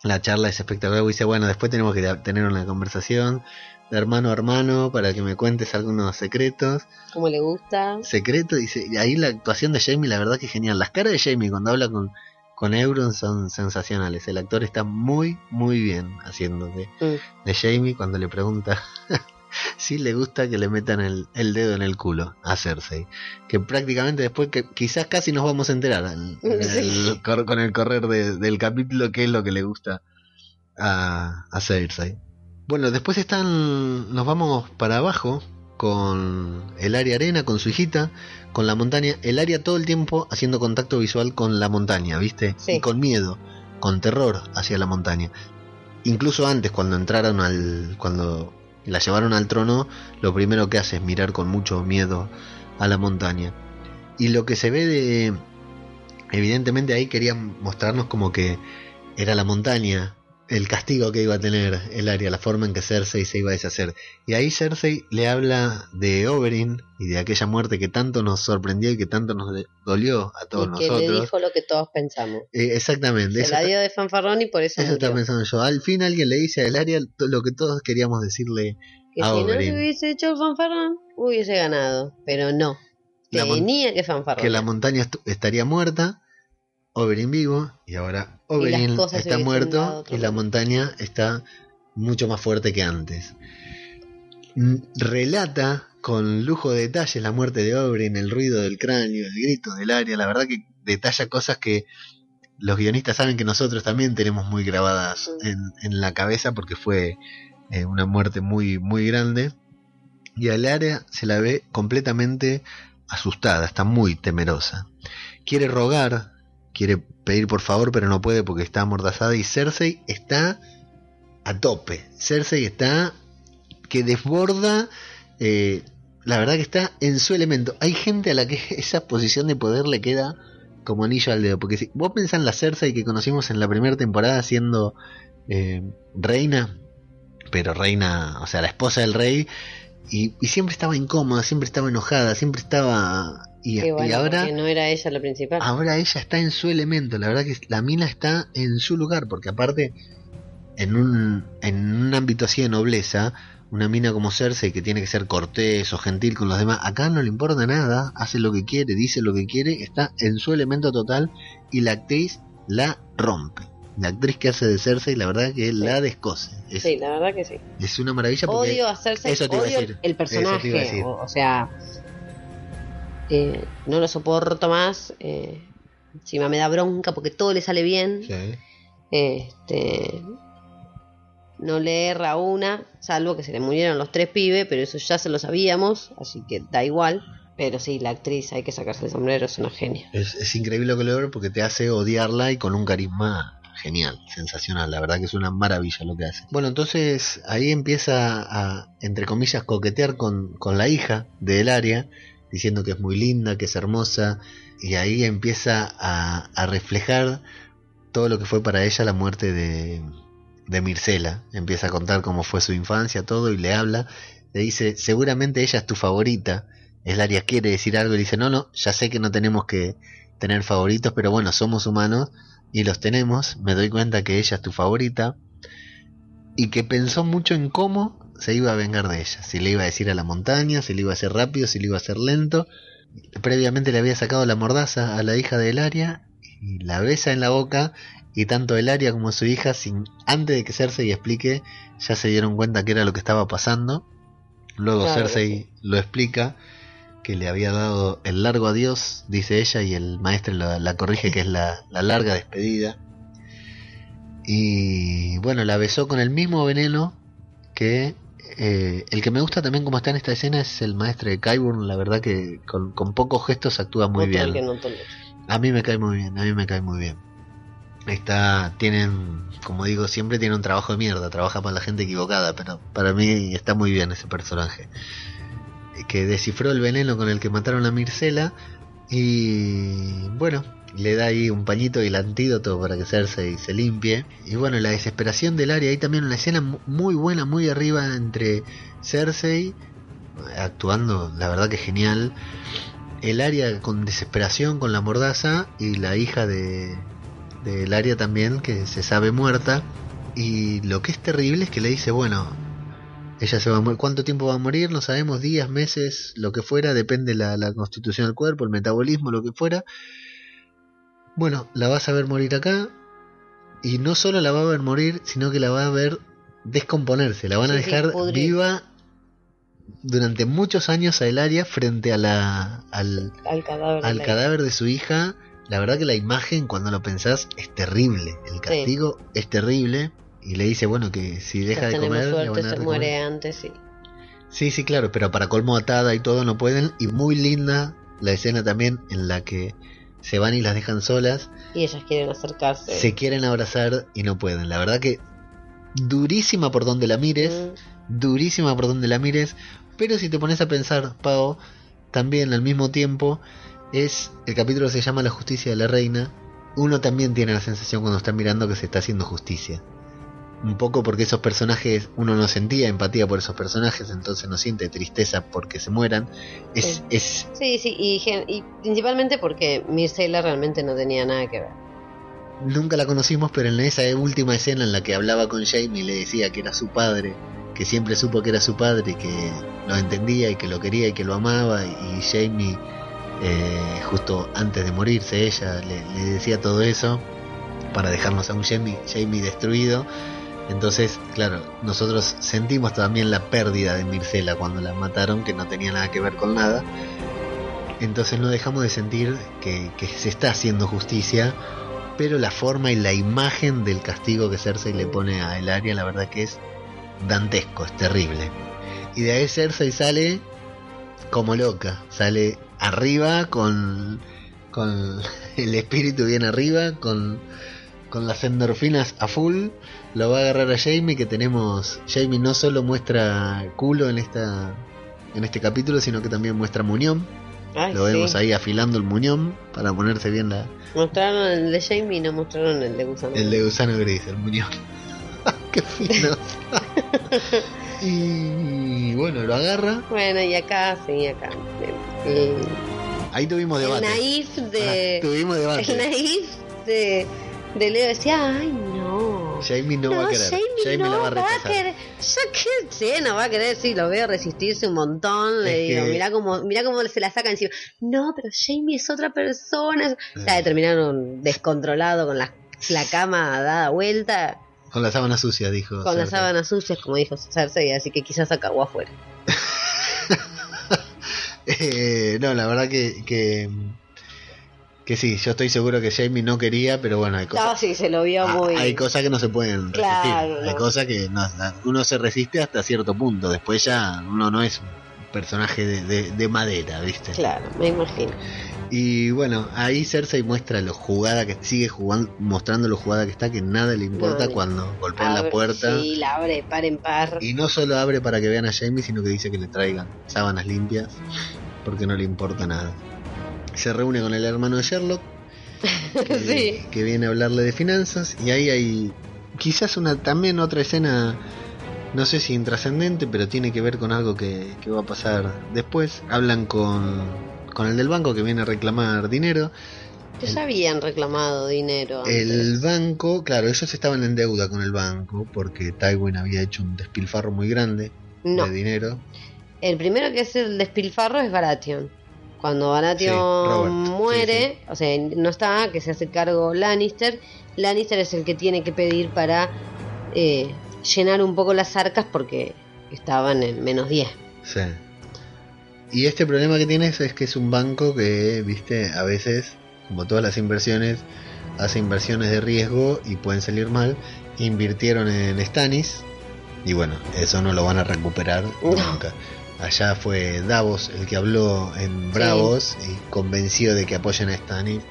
La charla es espectacular. Dice, bueno, después tenemos que tener una conversación de hermano a hermano para que me cuentes algunos secretos. Como le gusta. Secreto, dice, y ahí la actuación de Jamie, la verdad que es genial. Las caras de Jamie cuando habla con, con Euron son sensacionales. El actor está muy, muy bien haciendo de, Mm. de Jamie cuando le pregunta si le gusta que le metan el, el dedo en el culo a Cersei. Que prácticamente después, que quizás casi nos vamos a enterar el con el correr de- del capítulo qué es lo que le gusta a, a Cersei. Bueno, después están, nos vamos para abajo con el área arena, con su hijita, con la montaña, el área todo el tiempo haciendo contacto visual con la montaña, ¿viste? Sí. Y con miedo, con terror hacia la montaña. Incluso antes, cuando entraron al. cuando la llevaron al trono, lo primero que hace es mirar con mucho miedo a la montaña. Y lo que se ve de. Evidentemente ahí querían mostrarnos como que era la montaña el castigo que iba a tener el área, la forma en que Cersei se iba a deshacer. Y ahí Cersei le habla de Oberyn y de aquella muerte que tanto nos sorprendió y que tanto nos dolió a todos y que nosotros. le dijo lo que todos pensamos. Eh, exactamente, Se eso, la está- dio de fanfarrón y por eso, eso murió. pensando yo. Al fin alguien le dice a el área lo que todos queríamos decirle. Que a si no Oberyn. se hubiese hecho el fanfarrón, hubiese ganado. Pero no. Tenía que fanfarrón. que la montaña estaría muerta, Oberyn vivo, y ahora Oberyn está muerto y la montaña está mucho más fuerte que antes. Mm, Relata con lujo de detalles la muerte de Oberyn, el ruido del cráneo, el grito del área, la verdad que detalla cosas que los guionistas saben que nosotros también tenemos muy grabadas en, en la cabeza porque fue eh, una muerte muy, muy grande. Y al área se la ve completamente asustada, está muy temerosa. Quiere rogar, quiere pedir por favor, pero no puede porque está amordazada. Y Cersei está a tope. Cersei está que desborda. eh, la verdad que está en su elemento. Hay gente a la que esa posición de poder le queda como anillo al dedo. Porque si vos pensás en la Cersei que conocimos en la primera temporada siendo eh, reina, pero reina, o sea, la esposa del rey, y, y siempre estaba incómoda, siempre estaba enojada, siempre estaba... Y, Qué bueno, y ahora, no era ella la principal. ahora ella está en su elemento, la verdad que la mina está en su lugar, porque aparte, en un, en un ámbito así de nobleza, una mina como Cersei que tiene que ser cortés o gentil con los demás, acá no le importa nada, hace lo que quiere, dice lo que quiere, está en su elemento total y la actriz la rompe. La actriz que hace de Cersei, la verdad que la descose. Es, Sí, la verdad que sí. es una maravilla porque Odio hacerse, eso te iba a odio decir, el eso te iba a personaje. decir. O, o sea, eh, no lo soporto más. Eh, encima me da bronca porque todo le sale bien. Sí. Este, no le erra una, salvo que se le murieron los tres pibes, pero eso ya se lo sabíamos, así que da igual. Pero sí, la actriz hay que sacarse el sombrero, es una genia. Es, es increíble lo que logra porque te hace odiarla y con un carisma genial, sensacional. La verdad que es una maravilla lo que hace. Bueno, entonces ahí empieza a, entre comillas, coquetear con, con la hija de Elaria, diciendo que es muy linda, que es hermosa, y ahí empieza a, a reflejar todo lo que fue para ella la muerte de, de Mircela. Empieza a contar cómo fue su infancia, todo, y le habla. Le dice, seguramente ella es tu favorita. Elaria quiere decir algo y dice, no, no, ya sé que no tenemos que tener favoritos, pero bueno, somos humanos y los tenemos. Me doy cuenta que ella es tu favorita y que pensó mucho en cómo se iba a vengar de ella. Si le iba a decir a la montaña, si le iba a hacer rápido, si le iba a hacer lento. Previamente le había sacado la mordaza a la hija de Elaria y la besa en la boca y tanto Elaria como su hija, sin, antes de que Cersei explique, ya se dieron cuenta que era lo que estaba pasando. Luego Claro Cersei sí. lo explica que le había dado el largo adiós, dice ella, y el maestro la, la corrige que es la, la larga despedida. Y bueno, la besó con el mismo veneno que eh, el que me gusta también como está en esta escena es el maestro de Kyburn, la verdad que con, con pocos gestos actúa muy bien. no. A mí me cae muy bien, a mí me cae muy bien. Está, tienen, como digo, siempre tiene un trabajo de mierda, trabaja para la gente equivocada, pero para mí está muy bien ese personaje. Que descifró el veneno con el que mataron a Mircela y bueno, le da ahí un pañito y el antídoto para que Cersei se limpie. Y bueno, la desesperación del área, hay también una escena mu- muy buena, muy arriba entre Cersei, actuando, la verdad que genial, el área con desesperación, con la mordaza, y la hija de del área también, que se sabe muerta. Y lo que es terrible es que le dice, bueno, ella se va a. ¿Cuánto tiempo va a morir? No sabemos, días, meses, lo que fuera, depende la, la constitución del cuerpo, el metabolismo, lo que fuera. Bueno, la vas a ver morir acá. Y no solo la va a ver morir, sino que la va a ver descomponerse. La van a Sí, sí, dejar viva durante muchos años a el área frente a la, al, Al cadáver. de al la- cadáver de su hija. La verdad que la imagen, cuando lo pensás, es terrible. El castigo es terrible. Y le dice, bueno, que si deja de comer, le suerte, van a se muere comer. antes y Sí, sí, claro, pero para colmo atada y todo no pueden. Y muy linda la escena también en la que se van y las dejan solas. y ellas quieren acercarse. Se quieren abrazar y no pueden. La verdad que durísima por donde la mires. Mm, durísima por donde la mires, pero si te pones a pensar, Pau, también al mismo tiempo es el capítulo se llama La justicia de la reina. Uno también tiene la sensación cuando está mirando que se está haciendo justicia. Un poco porque esos personajes, uno no sentía empatía por esos personajes, entonces no siente tristeza porque se mueran. Es, Sí. es Sí, sí, y, y principalmente porque Mircela realmente no tenía nada que ver. Nunca la conocimos, pero en esa última escena en la que hablaba con Jamie le decía que era su padre, que siempre supo que era su padre, y que lo entendía y que lo quería y que lo amaba, y Jamie, eh, justo antes de morirse, ella le, le decía todo eso para dejarnos a un Jamie, Jamie destruido. Entonces, claro, nosotros sentimos también la pérdida de Mircela cuando la mataron, que no tenía nada que ver con nada. Entonces no dejamos de sentir que, se está haciendo justicia, pero la forma y la imagen del castigo que Cersei le pone a Elaria, la verdad que es dantesco, es terrible. Y de ahí Cersei sale como loca, sale arriba con, con el espíritu bien arriba, con, con las endorfinas a full. Lo va a agarrar a Jamie, que tenemos. Jamie no solo muestra culo en esta en este capítulo, sino que también muestra muñón. Ay, Lo sí. vemos ahí afilando el muñón para ponerse bien la, Mostraron el de Jamie y no mostraron el de Gusano. el de gusano gris, el muñón. Qué fino. y bueno, lo agarra. Bueno, y acá, sí, acá. El, el- Ahí tuvimos el debate. naif de. Ah, tuvimos el debate. naif de, de Leo decía, ay no. Jamie no, va a querer. Jamie, no la va a va a querer. Ya que sí, no va a querer, sí, lo veo resistirse un montón. Le Es digo, que- mirá cómo, mirá cómo se la saca encima. No, pero Jamie es otra persona. O sea, Eh. terminaron descontrolado con las la cama dada vuelta Con la sábana sucia, dijo. con las sábanas sucias, como dijo Cersei, así que quizás acabó afuera. Eh, no, la verdad que, que. Que sí, yo estoy seguro que Jamie no quería, pero bueno, hay cosas. No, sí, se lo vio Ah, muy... Hay cosas que no se pueden resistir. Claro, Hay no. cosas que no- uno se resiste hasta cierto punto. Después ya uno no es un personaje de, de- de madera, ¿viste? Claro, me imagino. Y bueno, ahí Cersei muestra lo jugada que sigue jugando, mostrando lo jugada que está, que nada le importa No, cuando golpean la puerta. Sí, la abre par en par. Y no solo abre para que vean a Jamie, sino que dice que le traigan sábanas limpias, porque no le importa nada. Se reúne con el hermano de Sherlock, que, Sí. que viene a hablarle de finanzas, y ahí hay quizás una también otra escena, no sé si intrascendente, pero tiene que ver con algo que, que va a pasar después. Hablan con, con el del banco que viene a reclamar dinero. Que ya habían reclamado dinero. antes. El banco, claro, ellos estaban en deuda con el banco porque Tywin había hecho un despilfarro muy grande No, de dinero. el primero que hace el despilfarro es Baratheon. Cuando Baratheon Sí, muere, o sea, no está, que se hace cargo Lannister, Lannister es el que tiene que pedir para eh, llenar un poco las arcas porque estaban en menos 10. Sí. Y este problema que tienes es que es un banco que, viste, a veces, como todas las inversiones, hace inversiones de riesgo y pueden salir mal. Invirtieron en Stannis y bueno, eso no lo van a recuperar No. nunca. Allá fue Davos el que habló en Bravos y convenció de que apoyen a Stannis.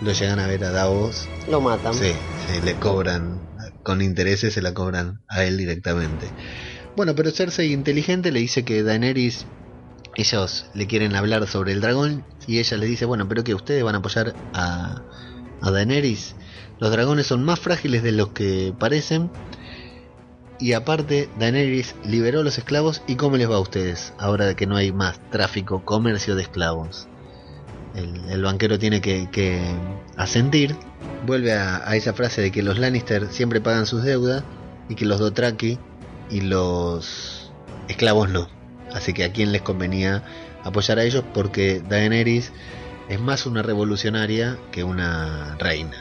Lo llegan a ver a Davos Lo matan. Sí, sí, le cobran, con intereses se la cobran a él directamente. Bueno, pero Cersei inteligente le dice que Daenerys, ellos le quieren hablar sobre el dragón y ella le dice, bueno, pero que ustedes van a apoyar a, a Daenerys. Los dragones son más frágiles de los que parecen. Y aparte, Daenerys liberó a los esclavos y ¿cómo les va a ustedes ahora que no hay más tráfico, comercio de esclavos? El, banquero tiene que, que asentir vuelve a, a esa frase de que los Lannister siempre pagan sus deudas y que los Dothraki y los esclavos no. Así que a quién les convenía apoyar a ellos porque Daenerys es más una revolucionaria que una reina.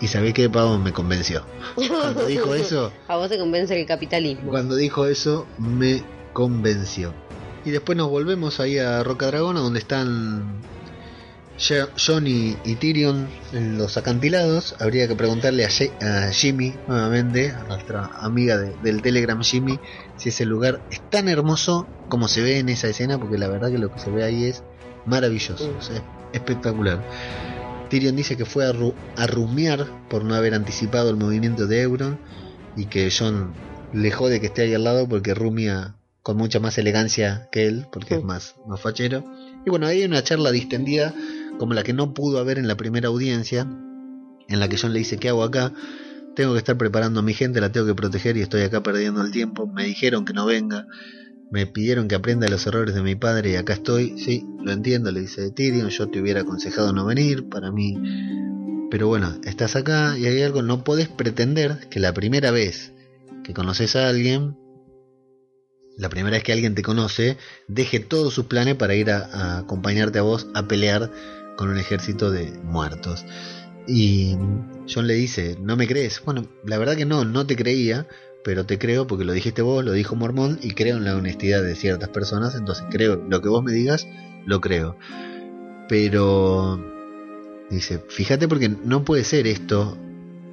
Y sabés que Pavo me convenció. Cuando dijo eso, A vos te convence el capitalismo. cuando dijo eso me convenció. Y después nos volvemos ahí a Roca Dragona donde están Jon y, y Tyrion en los acantilados. Habría que preguntarle a, Ye- a Jimmy nuevamente, a nuestra amiga de- del Telegram Jimmy, si ese lugar es tan hermoso como se ve en esa escena, porque la verdad que lo que se ve ahí es maravilloso, Mm. o sea, es espectacular. Tyrion dice que fue a, ru- a rumiar por no haber anticipado el movimiento de Euron y que Jon le jode que esté ahí al lado porque rumia con mucha más elegancia que él, porque es Mm. más, más fachero. Y bueno, ahí hay una charla distendida como la que no pudo haber en la primera audiencia, en la que John le dice, ¿qué hago acá? Tengo que estar preparando a mi gente, la tengo que proteger y estoy acá perdiendo el tiempo. Me dijeron que no venga, me pidieron que aprenda los errores de mi padre y acá estoy. Sí, lo entiendo, le dice Tyrion, yo te hubiera aconsejado no venir, para mí... Pero bueno, estás acá y hay algo, no podés pretender que la primera vez que conoces a alguien, la primera vez que alguien te conoce, deje todos sus planes para ir a, a acompañarte a vos a pelear con un ejército de muertos. Y John le dice, ¿no me crees? Bueno, la verdad que no, no te creía, pero te creo porque lo dijiste vos, lo dijo Mormón, y creo en la honestidad de ciertas personas, entonces creo, lo que vos me digas, lo creo. Pero, dice, fíjate porque no puede ser esto,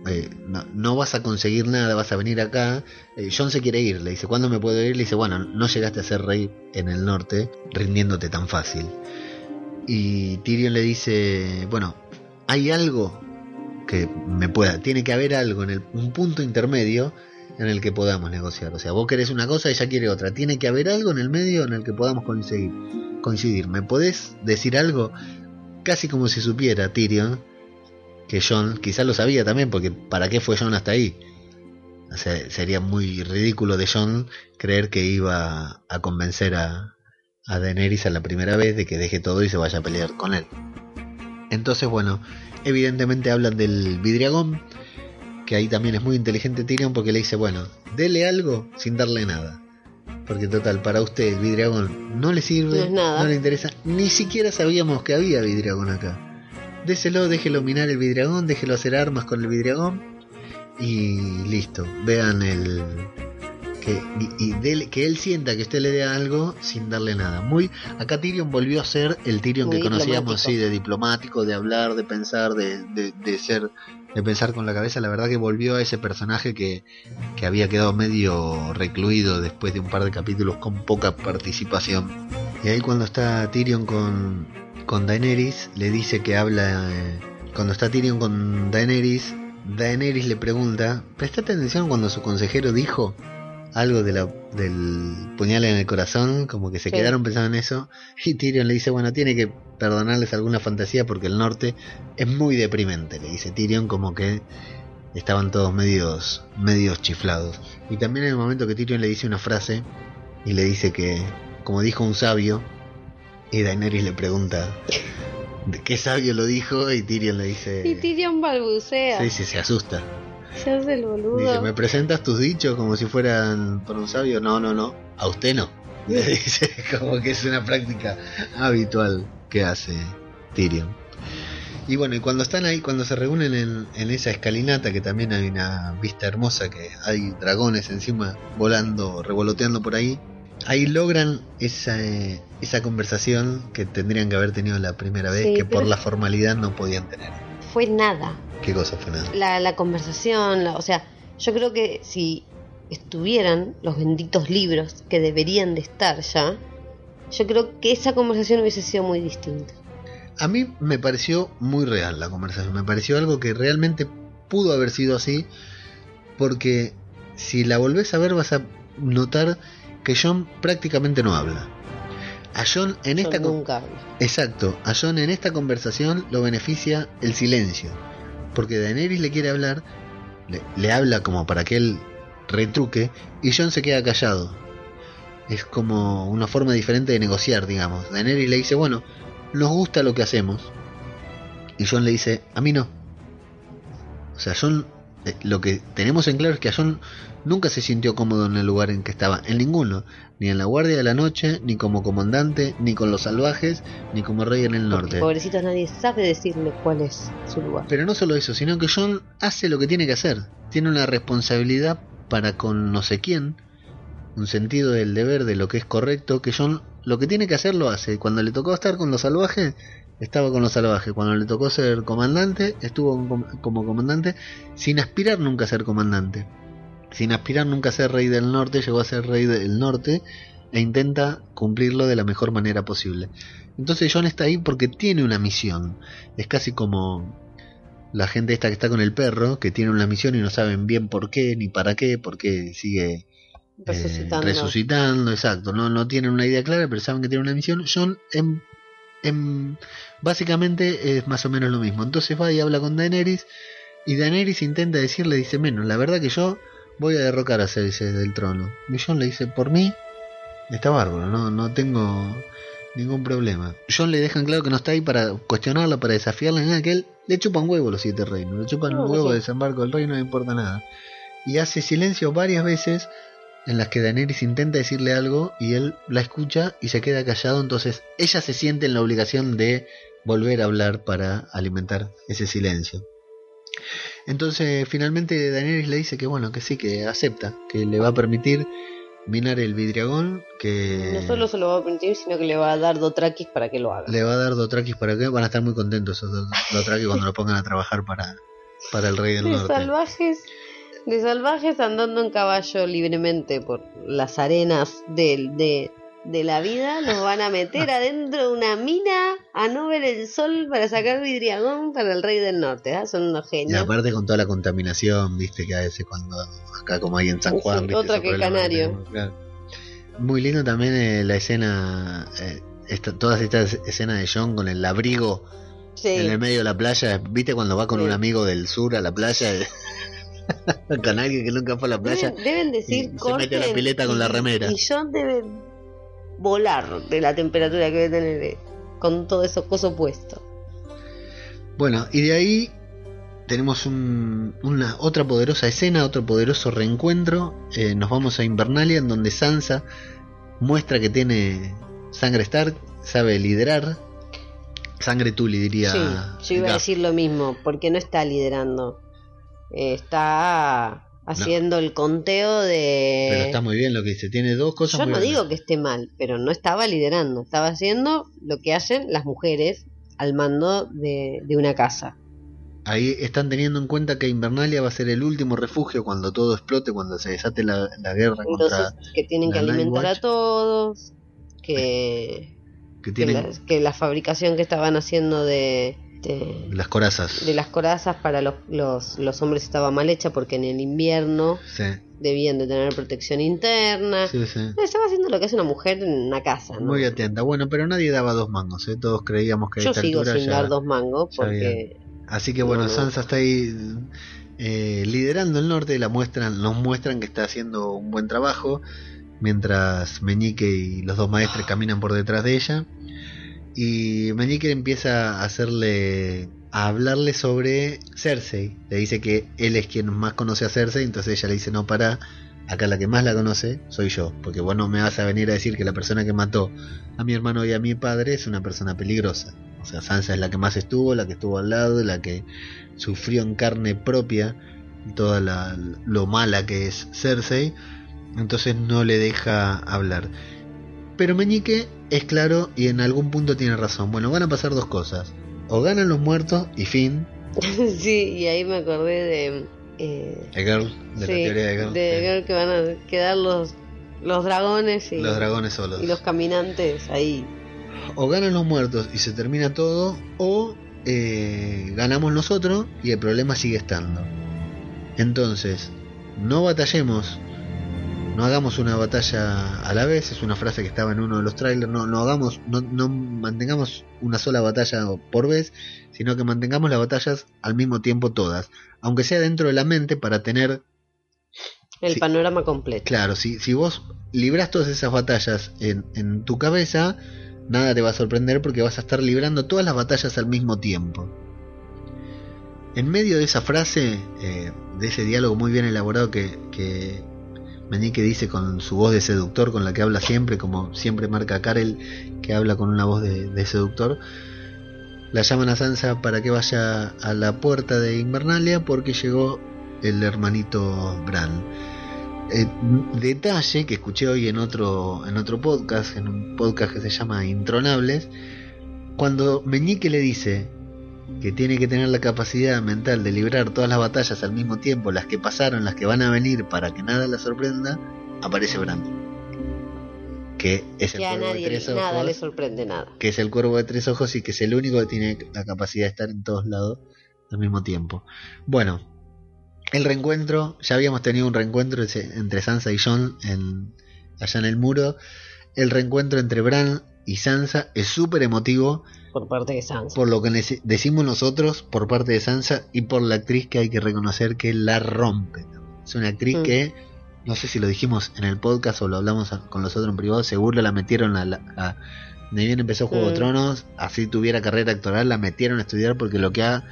eh, no, no vas a conseguir nada, vas a venir acá. Eh, John se quiere ir, le dice, ¿cuándo me puedo ir? Le dice, bueno, no llegaste a ser rey en el norte, rindiéndote tan fácil. Y Tyrion le dice, bueno, hay algo que me pueda, tiene que haber algo en el, un punto intermedio en el que podamos negociar. O sea, vos querés una cosa, ella quiere otra. Tiene que haber algo en el medio en el que podamos conseguir, coincidir. ¿Me podés decir algo? Casi como si supiera Tyrion que John, quizás lo sabía también, porque ¿para qué fue John hasta ahí? O sea, sería muy ridículo de John creer que iba a convencer a, a Daenerys a la primera vez de que deje todo y se vaya a pelear con él. Entonces, bueno, evidentemente hablan del vidriagón, que ahí también es muy inteligente Tyrion porque le dice, bueno, dele algo sin darle nada. Porque total, para usted el vidriagón no le sirve, No le interesa, ni siquiera sabíamos que había vidriagón acá. déselo, déjelo minar el vidriagón, déjelo hacer armas con el vidriagón y listo. Vean el que, y, y que él sienta que usted le dé algo sin darle nada. Muy acá Tyrion volvió a ser el Tyrion Muy que conocíamos, sí, de diplomático, de hablar, de pensar, de, de, de ser, de pensar con la cabeza. La verdad que volvió a ese personaje que, que había quedado medio recluido después de un par de capítulos con poca participación. Y ahí cuando está Tyrion con, con Daenerys, le dice que habla... eh, cuando está Tyrion con Daenerys, Daenerys le pregunta, prestate atención cuando su consejero dijo algo de la, del puñal en el corazón, como que se Sí. quedaron pensando en eso, y Tyrion le dice, bueno, tiene que perdonarles alguna fantasía porque el norte es muy deprimente, le dice Tyrion como que estaban todos medios, medios chiflados. Y también en el momento que Tyrion le dice una frase y le dice que, como dijo un sabio, y Daenerys le pregunta, ¿de qué sabio lo dijo? Y Tyrion le dice, Y Tyrion balbucea. sí, sí, se asusta. Se hace el boludo. Dice, ¿me presentas tus dichos como si fueran por un sabio? No, no, no, a usted no. Le dice, como que es una práctica habitual que hace Tyrion. Y bueno, y cuando están ahí, cuando se reúnen en, en esa escalinata, que también hay una vista hermosa, que hay dragones encima volando, revoloteando por ahí, ahí logran esa, eh, esa conversación que tendrían que haber tenido la primera vez, Sí, que por la formalidad no podían tener. Fue nada. ¿Qué cosa fue nada? La, la conversación, la- o sea, yo creo que si estuvieran los benditos libros que deberían de estar ya, yo creo que esa conversación hubiese sido muy distinta. A mí me pareció muy real la conversación, me pareció algo que realmente pudo haber sido así, porque si la volvés a ver vas a notar que John prácticamente no habla. A John en esta nunca hablo. exacto, a John en esta conversación lo beneficia el silencio, porque Daenerys le quiere hablar, le, le habla como para que él retruque y John se queda callado. Es como una forma diferente de negociar, digamos. Daenerys le dice, bueno, nos gusta lo que hacemos. Y John le dice, a mí no. O sea, John, eh, lo que tenemos en claro es que a John nunca se sintió cómodo en el lugar en que estaba, en ninguno. Ni en la Guardia de la Noche, ni como comandante, ni con los salvajes, ni como rey en el Porque norte. pobrecitos nadie sabe decirle cuál es su lugar. Pero no solo eso, sino que John hace lo que tiene que hacer. Tiene una responsabilidad para con no sé quién, un sentido del deber de lo que es correcto, que John lo que tiene que hacer lo hace. Cuando le tocó estar con los salvajes, estaba con los salvajes. Cuando le tocó ser comandante, estuvo com- como comandante, sin aspirar nunca a ser comandante. Sin aspirar nunca a ser rey del norte, llegó a ser rey del norte e intenta cumplirlo de la mejor manera posible. Entonces John está ahí porque tiene una misión. Es casi como la gente esta que está con el perro, que tiene una misión y no saben bien por qué ni para qué, porque sigue eh, Resucitando. exacto. No, no tienen una idea clara, pero saben que tiene una misión. John, en, en- básicamente, es más o menos lo mismo. Entonces va y habla con Daenerys, y Daenerys intenta decirle, dice, menos, la verdad que yo voy a derrocar a Cersei del trono. Y John le dice, por mí, está bárbaro, no, no tengo ningún problema. John le dejan claro que no está ahí para cuestionarla, para desafiarla, nada, que él le chupa un huevo los siete reinos, le chupan No, un huevo sí. de desembarco del reino, no importa nada. Y hace silencio varias veces en las que Daenerys intenta decirle algo y él la escucha y se queda callado, entonces ella se siente en la obligación de volver a hablar para alimentar ese silencio. Entonces finalmente Daenerys le dice que bueno, que sí, que acepta, que le va a permitir minar el vidriagón, que No solo se lo va a permitir, sino que le va a dar Dothrakis para que lo haga. le va a dar Dothrakis para que van a estar muy contentos esos Do- Dothraki cuando lo pongan a trabajar para, para el rey del De norte. salvajes, de salvajes andando en caballo libremente por las arenas del- de, de la vida, los van a meter adentro de una mina a no ver el sol para sacar vidriagón para el rey del norte. ¿ah? Son unos Y genios. aparte con toda la contaminación, viste, que a veces cuando acá como hay en San Sí, Juan, viste, otra que Canario. Muy lindo también eh, la escena, eh, esta- todas estas escenas de John con el abrigo Sí. en el medio de la playa, viste cuando va con Sí. un amigo del sur a la playa, con alguien que nunca fue a la playa. Deben, deben decir y se mete la pileta con la remera. Y John debe volar de la temperatura que debe tener eh, con todo eso coso puesto. Bueno, y de ahí tenemos un- una otra poderosa escena, otro poderoso reencuentro. Eh, nos vamos a Invernalia, en donde Sansa muestra que tiene sangre Stark, sabe liderar. Sangre Tuli, diría. Sí, yo iba a decir lo mismo, porque no está liderando. Está haciendo el conteo de... Pero está muy bien lo que dice. Tiene dos cosas Yo muy no buenas. digo que esté mal, pero no estaba liderando. Estaba haciendo lo que hacen las mujeres al mando de, de una casa. Ahí están teniendo en cuenta que Invernalia va a ser el último refugio cuando todo explote, cuando se desate la, la guerra Entonces, contra. que tienen que alimentar a todos, que, que que, tienen la, que la fabricación que estaban haciendo de, de, las corazas. de las corazas para los, los, los hombres estaba mal hecha porque en el invierno Sí, debían de tener protección interna. sí, sí. Estaba haciendo lo que hace una mujer en una casa. ¿no? Muy atenta. Bueno, pero nadie daba dos mangos, ¿eh? Todos creíamos que a Yo esta sigo altura sin ya- dar dos mangos porque Así que bueno, No, no. Sansa está ahí eh, liderando el norte y la muestran, nos muestran que está haciendo un buen trabajo, mientras Meñique y los dos maestres caminan por detrás de ella. Y Meñique empieza a hacerle a hablarle sobre Cersei. Le dice que él es quien más conoce a Cersei, entonces ella le dice, no, para, acá la que más la conoce soy yo, porque vos no me vas a venir a decir que la persona que mató a mi hermano y a mi padre es una persona peligrosa. O sea, Sansa es la que más estuvo, la que estuvo al lado, la que sufrió en carne propia toda la, lo mala que es Cersei, entonces no le deja hablar. Pero Meñique es claro y en algún punto tiene razón. Bueno, van a pasar dos cosas. O ganan los muertos y fin. sí, y ahí me acordé de... eh, The Girl, de sí, la teoría de Girl. de. Girl que van a quedar los, los dragones y Los dragones solos. y los caminantes ahí. O ganan los muertos y se termina todo, o eh, ganamos nosotros y el problema sigue estando. Entonces, no batallemos, no hagamos una batalla a la vez, es una frase que estaba en uno de los trailers, no, no hagamos, no, no mantengamos una sola batalla por vez, sino que mantengamos las batallas al mismo tiempo todas, aunque sea dentro de la mente para tener El panorama completo. Claro, si, si vos libras todas esas batallas en, en tu cabeza, nada te va a sorprender porque vas a estar librando todas las batallas al mismo tiempo. En medio de esa frase, eh, de ese diálogo muy bien elaborado que, que Meñique dice con su voz de seductor, con la que habla siempre, como siempre marca Karel, que habla con una voz de, seductor, la llaman a Sansa para que vaya a la puerta de Invernalia porque llegó el hermanito Bran. Eh, detalle que escuché hoy en otro, en otro podcast, en un podcast que se llama Intronables, cuando Meñique le dice que tiene que tener la capacidad mental de librar todas las batallas al mismo tiempo, las que pasaron, las que van a venir, para que nada la sorprenda, aparece Bran. Que es el Que a cuervo de nadie tres nada ojos le sorprende nada. que es el cuervo de tres ojos y que es el único que tiene la capacidad de estar en todos lados al mismo tiempo. Bueno, el reencuentro, ya habíamos tenido un reencuentro entre Sansa y Jon en, allá en el muro. El reencuentro entre Bran y Sansa es súper emotivo Por parte de Sansa. por lo que decimos nosotros por parte de Sansa y por la actriz que hay que reconocer que la rompe. Es una actriz Mm. que, no sé si lo dijimos en el podcast o lo hablamos con los otros en privado, seguro la metieron a... la a, de bien empezó Juego de Mm. Tronos, así tuviera carrera actoral, la metieron a estudiar porque lo que ha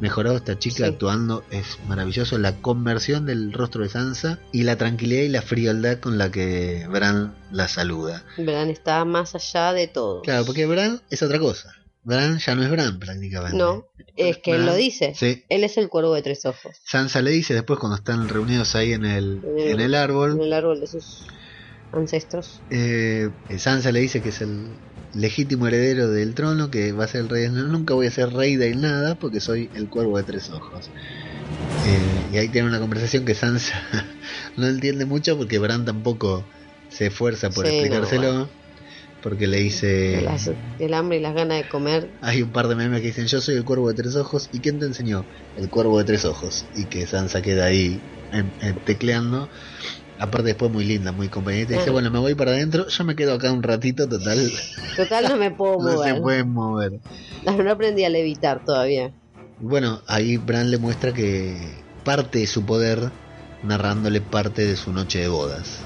mejorado esta chica Sí. actuando es maravilloso. La conversión del rostro de Sansa y la tranquilidad y la frialdad con la que Bran la saluda. Bran está más allá de todo. Claro, porque Bran es otra cosa. Bran ya no es Bran prácticamente. No, es que él lo dice. Sí. Él es el cuervo de tres ojos. Sansa le dice después cuando están reunidos ahí en el, en el En árbol, el árbol de sus ancestros. eh, Sansa le dice que es el legítimo heredero del trono, que va a ser el rey. No, nunca voy a ser rey de nada porque soy el cuervo de tres ojos. Eh, y ahí tiene una conversación que Sansa no entiende mucho porque Bran tampoco se esfuerza por Sí, no, explicárselo. bueno. Porque le dice... Las- el hambre y las ganas de comer. Hay un par de memes que dicen yo soy el cuervo de tres ojos y quién te enseñó el cuervo de tres ojos y que Sansa queda ahí en- en- tecleando. Aparte después muy linda muy compañera dice bueno me voy para adentro yo me quedo acá un ratito total Total, no me puedo no se mover. pueden mover. No aprendí a levitar todavía. bueno ahí Bran le muestra que parte de su poder narrándole parte de su noche de bodas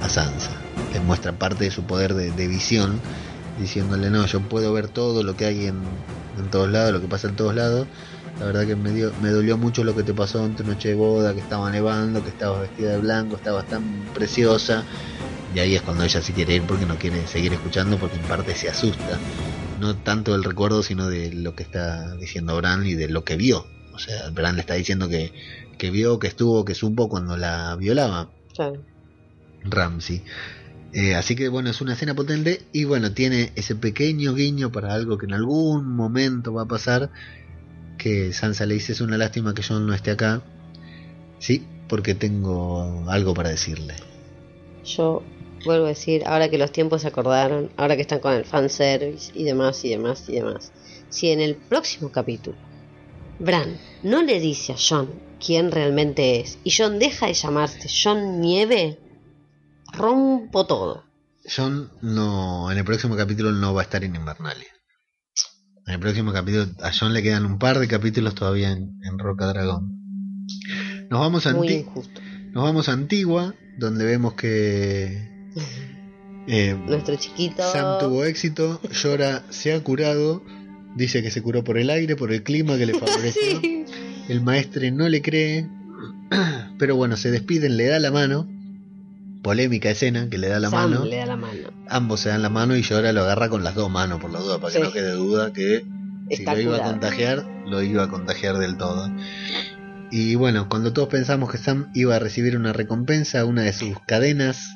a Sansa le muestra parte de su poder de, de visión diciéndole no yo puedo ver todo lo que hay en, en todos lados lo que pasa en todos lados la verdad que me, dio, me dolió mucho lo que te pasó en tu noche de boda que estaba nevando que estabas vestida de blanco estabas tan preciosa y ahí es cuando ella sí quiere ir porque no quiere seguir escuchando porque en parte se asusta no tanto del recuerdo, sino de lo que está diciendo Bran y de lo que vio. O sea, Bran le está diciendo que, que vio, que estuvo, que supo cuando la violaba. Ramsey. Eh, así que bueno, es una escena potente y bueno, tiene ese pequeño guiño para algo que en algún momento va a pasar. Que Sansa le dice es una lástima que John no esté acá. Sí, porque tengo algo para decirle. Yo vuelvo a decir, ahora que los tiempos se acordaron, ahora que están con el fanservice y demás y demás y demás, si en el próximo capítulo Bran no le dice a John quién realmente es y John deja de llamarse John Nieve, rompo todo. John no, en el próximo capítulo no va a estar en Invernalia. En el próximo capítulo a John le quedan un par de capítulos todavía en, en Roca Dragón. Nos vamos a Muy nos vamos a Antigua, donde vemos que eh, Nuestro chiquito. Sam tuvo éxito, Llora se ha curado, dice que se curó por el aire, por el clima que le favoreció. Sí. El maestre no le cree, pero bueno, se despiden, le da la mano. Polémica escena que le da la Sam mano. le da la mano. Ambos se dan la mano y Llora lo agarra con las dos manos, por la duda, para que no quede duda que si lo iba a contagiar, lo iba a contagiar del todo. Y bueno, cuando todos pensamos que Sam iba a recibir una recompensa, una de sus cadenas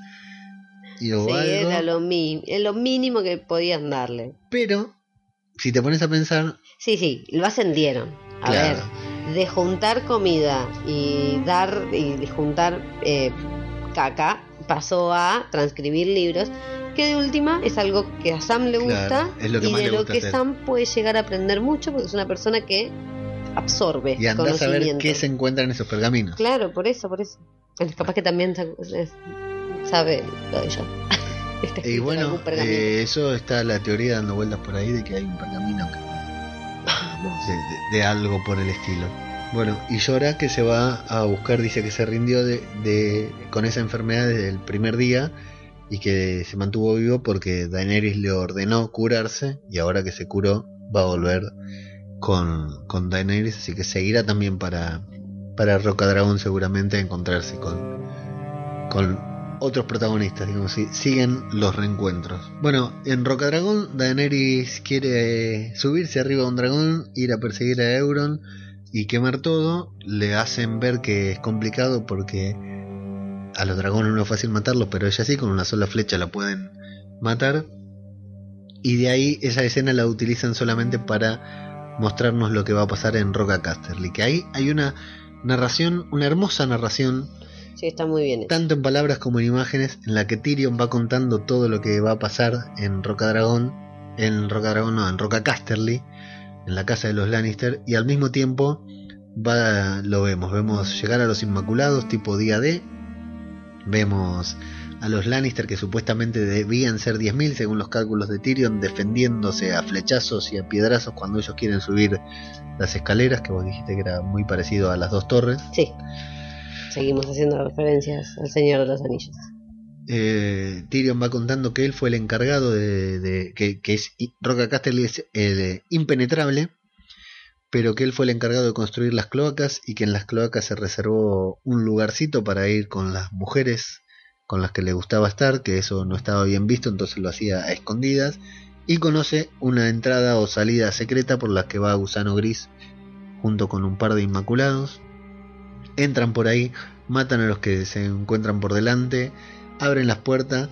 y o Sí, algo, era lo, mínimo que podían darle. pero si te pones a pensar, Sí, sí, lo ascendieron. A Claro. ver, de juntar comida y dar y juntar eh, caca, pasó a transcribir libros, que de última es algo que a Sam le gusta lo y de lo que hacer. Sam puede llegar a aprender mucho porque es una persona que absorbe y andás a ver conocimiento. qué se encuentra en esos pergaminos. Claro, por eso, por eso. Es capaz que también sabe lo de yo. Está Y bueno, eh, eso está la teoría dando vueltas por ahí de que hay un pergamino que- Vamos. de, de- de algo por el estilo. Bueno, y Llora que se va a buscar, dice que se rindió de, de- con esa enfermedad desde el primer día y que se mantuvo vivo porque Daenerys le ordenó curarse y ahora que se curó va a volver con, con Daenerys, así que seguirá también para, para Rocadragón seguramente a encontrarse con, con otros protagonistas, digamos, si- siguen los reencuentros. Bueno, en Rocadragón Daenerys quiere subirse arriba de un dragón, ir a perseguir a Euron y quemar todo. Le hacen ver que es complicado porque a los dragones no es fácil matarlos, pero ella sí, con una sola flecha la pueden matar. Y de ahí esa escena la utilizan solamente para mostrarnos lo que va a pasar en Roca Casterly. Que ahí hay una narración, una hermosa narración Sí, está muy bien. tanto en palabras como en imágenes, en la que Tyrion va contando todo lo que va a pasar en Roca Dragón, en Roca Dragón no, en Roca Casterly, en la casa de los Lannister, y al mismo tiempo va, lo vemos, vemos llegar a los Inmaculados tipo día D, vemos a los Lannister que supuestamente debían ser 10.000 según los cálculos de Tyrion, defendiéndose a flechazos y a piedrazos cuando ellos quieren subir las escaleras, que vos dijiste que era muy parecido a las dos torres. Sí. Seguimos haciendo referencias al Señor de los Anillos. Eh, Tyrion va contando que él fue el encargado de, que, es Roca Casterly es eh, impenetrable, pero que él fue el encargado de construir las cloacas y que en las cloacas se reservó un lugarcito para ir con las mujeres con las que le gustaba estar, que eso no estaba bien visto, entonces lo hacía a escondidas y conoce una entrada o salida secreta por la que va Gusano Gris junto con un par de inmaculados. Entran por ahí, matan a los que se encuentran por delante, abren las puertas.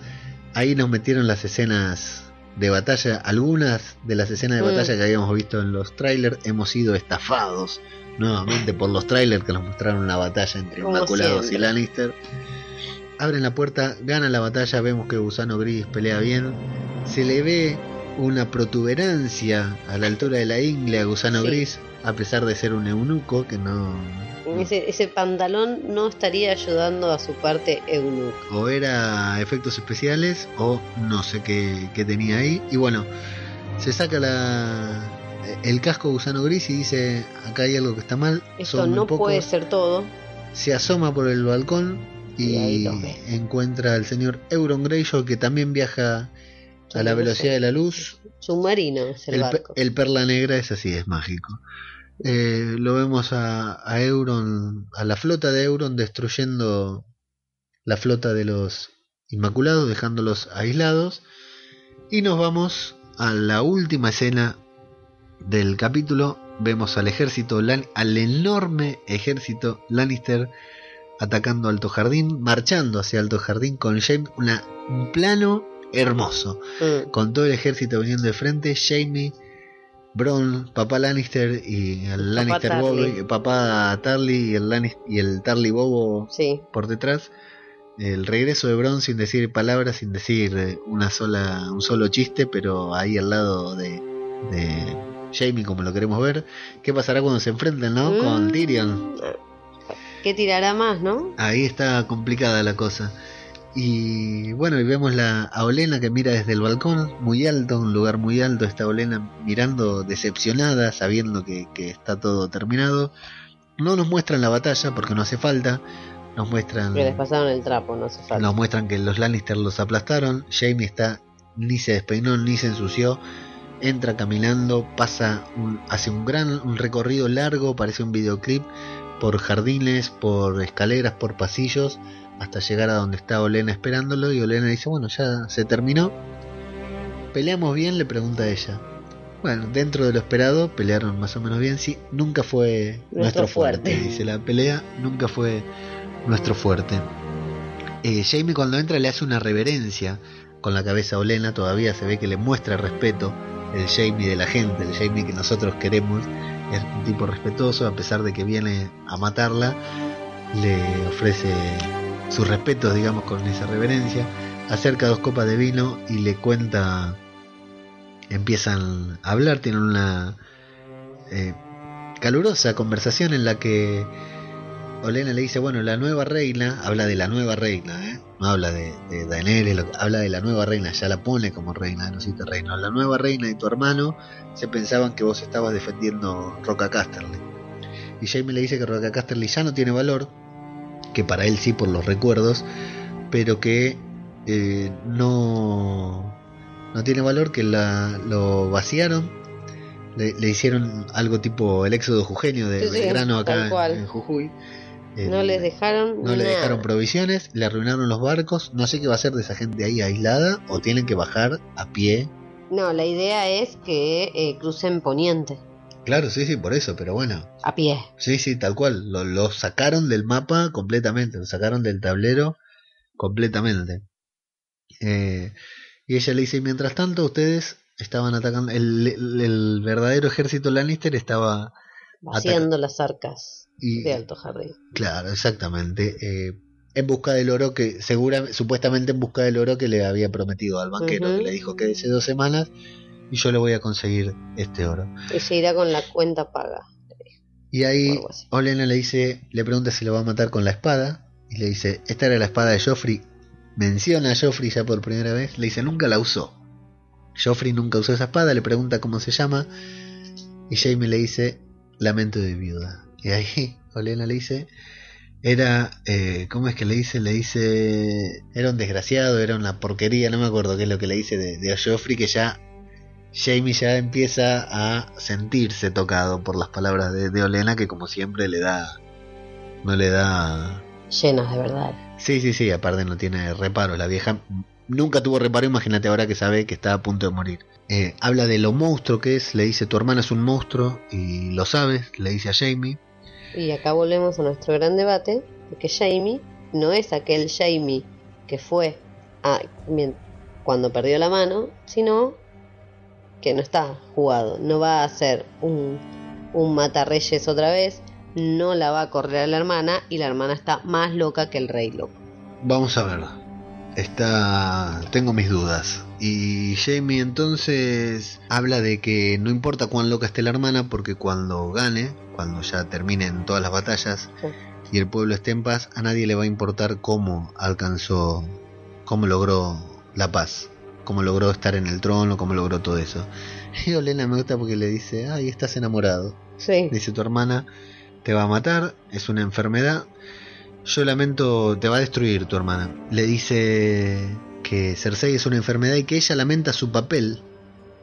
Ahí nos metieron las escenas de batalla. Algunas de las escenas de Mm. batalla que habíamos visto en los trailers hemos sido estafados nuevamente por los trailers que nos mostraron la batalla entre Inmaculados y. Lannister. Abren la puerta, ganan la batalla, vemos que Gusano Gris pelea bien. Se le ve una protuberancia a la altura de la ingle a Gusano Sí. Gris, a pesar de ser un eunuco que no, Ese, ese pantalón no estaría ayudando a su parte eunuco. o era efectos especiales o no sé qué, qué tenía ahí. Y bueno, se saca la, el casco gusano gris y dice, acá hay algo que está mal. Esto no pocos". puede ser todo. Se asoma por el balcón Y encuentra al señor Euron Greyjoy que también viaja a la velocidad de la luz. Submarino es el, El, pe- barco. el perla negra es así, es mágico. Eh, lo vemos a, a Euron, a la flota de Euron destruyendo la flota de los Inmaculados, dejándolos aislados. Y nos vamos a la última escena del capítulo. Vemos al ejército, al enorme ejército Lannister atacando Alto Jardín, marchando hacia Alto Jardín con Jaime, una, un plano hermoso, Mm. con todo el ejército viniendo de frente, Jamie, Bron, papá Lannister y el Lannister. Bobo, papá Tarly y el, Lannis- y el Tarly Bobo Sí, por detrás. El regreso de Bron sin decir palabras, sin decir eh, una sola, un solo chiste, pero ahí al lado de, de Jamie como lo queremos ver. ¿Qué pasará cuando se enfrenten, no? Mm. Con Tyrion. ¿qué tirará más, no? Ahí está complicada la cosa. Y bueno, y vemos la, a Olena que mira desde el balcón, muy alto, un lugar muy alto, está Olena mirando decepcionada, sabiendo que, que está todo terminado. No nos muestran la batalla porque no hace falta. Nos muestran, Que les pasaron el trapo, no hace falta. nos muestran que los Lannister los aplastaron. Jamie está ni se despeinó ni se ensució. Entra caminando, pasa un, hace un gran un recorrido largo, parece un videoclip por jardines, por escaleras, por pasillos, hasta llegar a donde está Olena esperándolo y Olena dice, bueno, ya se terminó. ¿Peleamos bien? le pregunta ella. Bueno, dentro de lo esperado, pelearon más o menos bien, sí, nunca fue nuestro, Nuestro fuerte. fuerte. Dice, la pelea nunca fue nuestro fuerte. Eh, Jamie cuando entra le hace una reverencia con la cabeza a Olena, todavía se ve que le muestra respeto, el Jamie de la gente, el Jamie que nosotros queremos, es un tipo respetuoso, a pesar de que viene a matarla, le ofrece sus respetos, digamos, con esa reverencia, acerca dos copas de vino y le cuenta, empiezan a hablar, tienen una eh, calurosa conversación en la que Olena le dice, bueno, la nueva reina, habla de la nueva reina, ¿eh? no habla de, de Daenerys, habla de la nueva reina, ya la pone como reina, no siete reina. La nueva reina y tu hermano se pensaban que vos estabas defendiendo Roca Casterly. Y Jaime le dice que Roca Casterly ya no tiene valor, que para él sí por los recuerdos, pero que eh, no, no tiene valor, que la, lo vaciaron, le, le hicieron algo tipo el éxodo jujeño de Sí, Belgrano acá en- Jujuy. No Eh, les dejaron no le dejaron provisiones, le arruinaron los barcos. No sé qué va a hacer de esa gente ahí aislada o tienen que bajar a pie. No, la idea es que eh, crucen poniente, Claro, sí, sí, por eso, pero bueno. a pie. Sí, sí, tal cual. Lo, lo sacaron del mapa completamente, lo sacaron del tablero completamente. Eh, y ella le dice, y mientras tanto ustedes estaban atacando, el, el- el verdadero ejército Lannister estaba... Vaciando las arcas Y, de Alto Jardín. Claro, exactamente. eh, en busca del oro que, segura, supuestamente en busca del oro que le había prometido al banquero, que le dijo que hace dos semanas y yo le voy a conseguir este oro. Y se irá con la cuenta paga. Y ahí. Olena le dice, le pregunta si lo va a matar con la espada y le dice, esta era la espada de Joffrey. Menciona a Joffrey ya por primera vez, le dice, nunca la usó. Joffrey nunca usó esa espada, le pregunta cómo se llama y Jaime le dice, lamento de viuda. Y ahí Olena le dice, era, eh, ¿cómo es que le dice? Le dice, era un desgraciado, era una porquería, no me acuerdo qué es lo que le dice de, de Joffrey, que ya Jamie ya empieza a sentirse tocado por las palabras de, de Olena, que como siempre le da, no le da... Llenas de verdad. Sí, sí, sí, aparte no tiene reparo, la vieja nunca tuvo reparo, imagínate ahora que sabe que está a punto de morir. Eh, habla de lo monstruo que es, le dice tu hermana es un monstruo y lo sabes, le dice a Jamie. Y acá volvemos a nuestro gran debate, porque Jamie no es aquel Jamie que fue a- cuando perdió la mano, sino que no está jugado, no va a ser un, un matarreyes otra vez, no la va a correr a la hermana y la hermana está más loca que el rey loco. Vamos a ver. Está. Tengo mis dudas. Y Jamie entonces habla de que no importa cuán loca esté la hermana, porque cuando gane, cuando ya terminen todas las batallas Sí. y el pueblo esté en paz, a nadie le va a importar cómo alcanzó, cómo logró la paz, cómo logró estar en el trono, cómo logró todo eso. Y Olena me gusta porque le dice, ay, estás enamorado. Sí, Dice tu hermana te va a matar, es una enfermedad. Yo lamento, te va a destruir tu hermana. Le dice que Cersei es una enfermedad y que ella lamenta su papel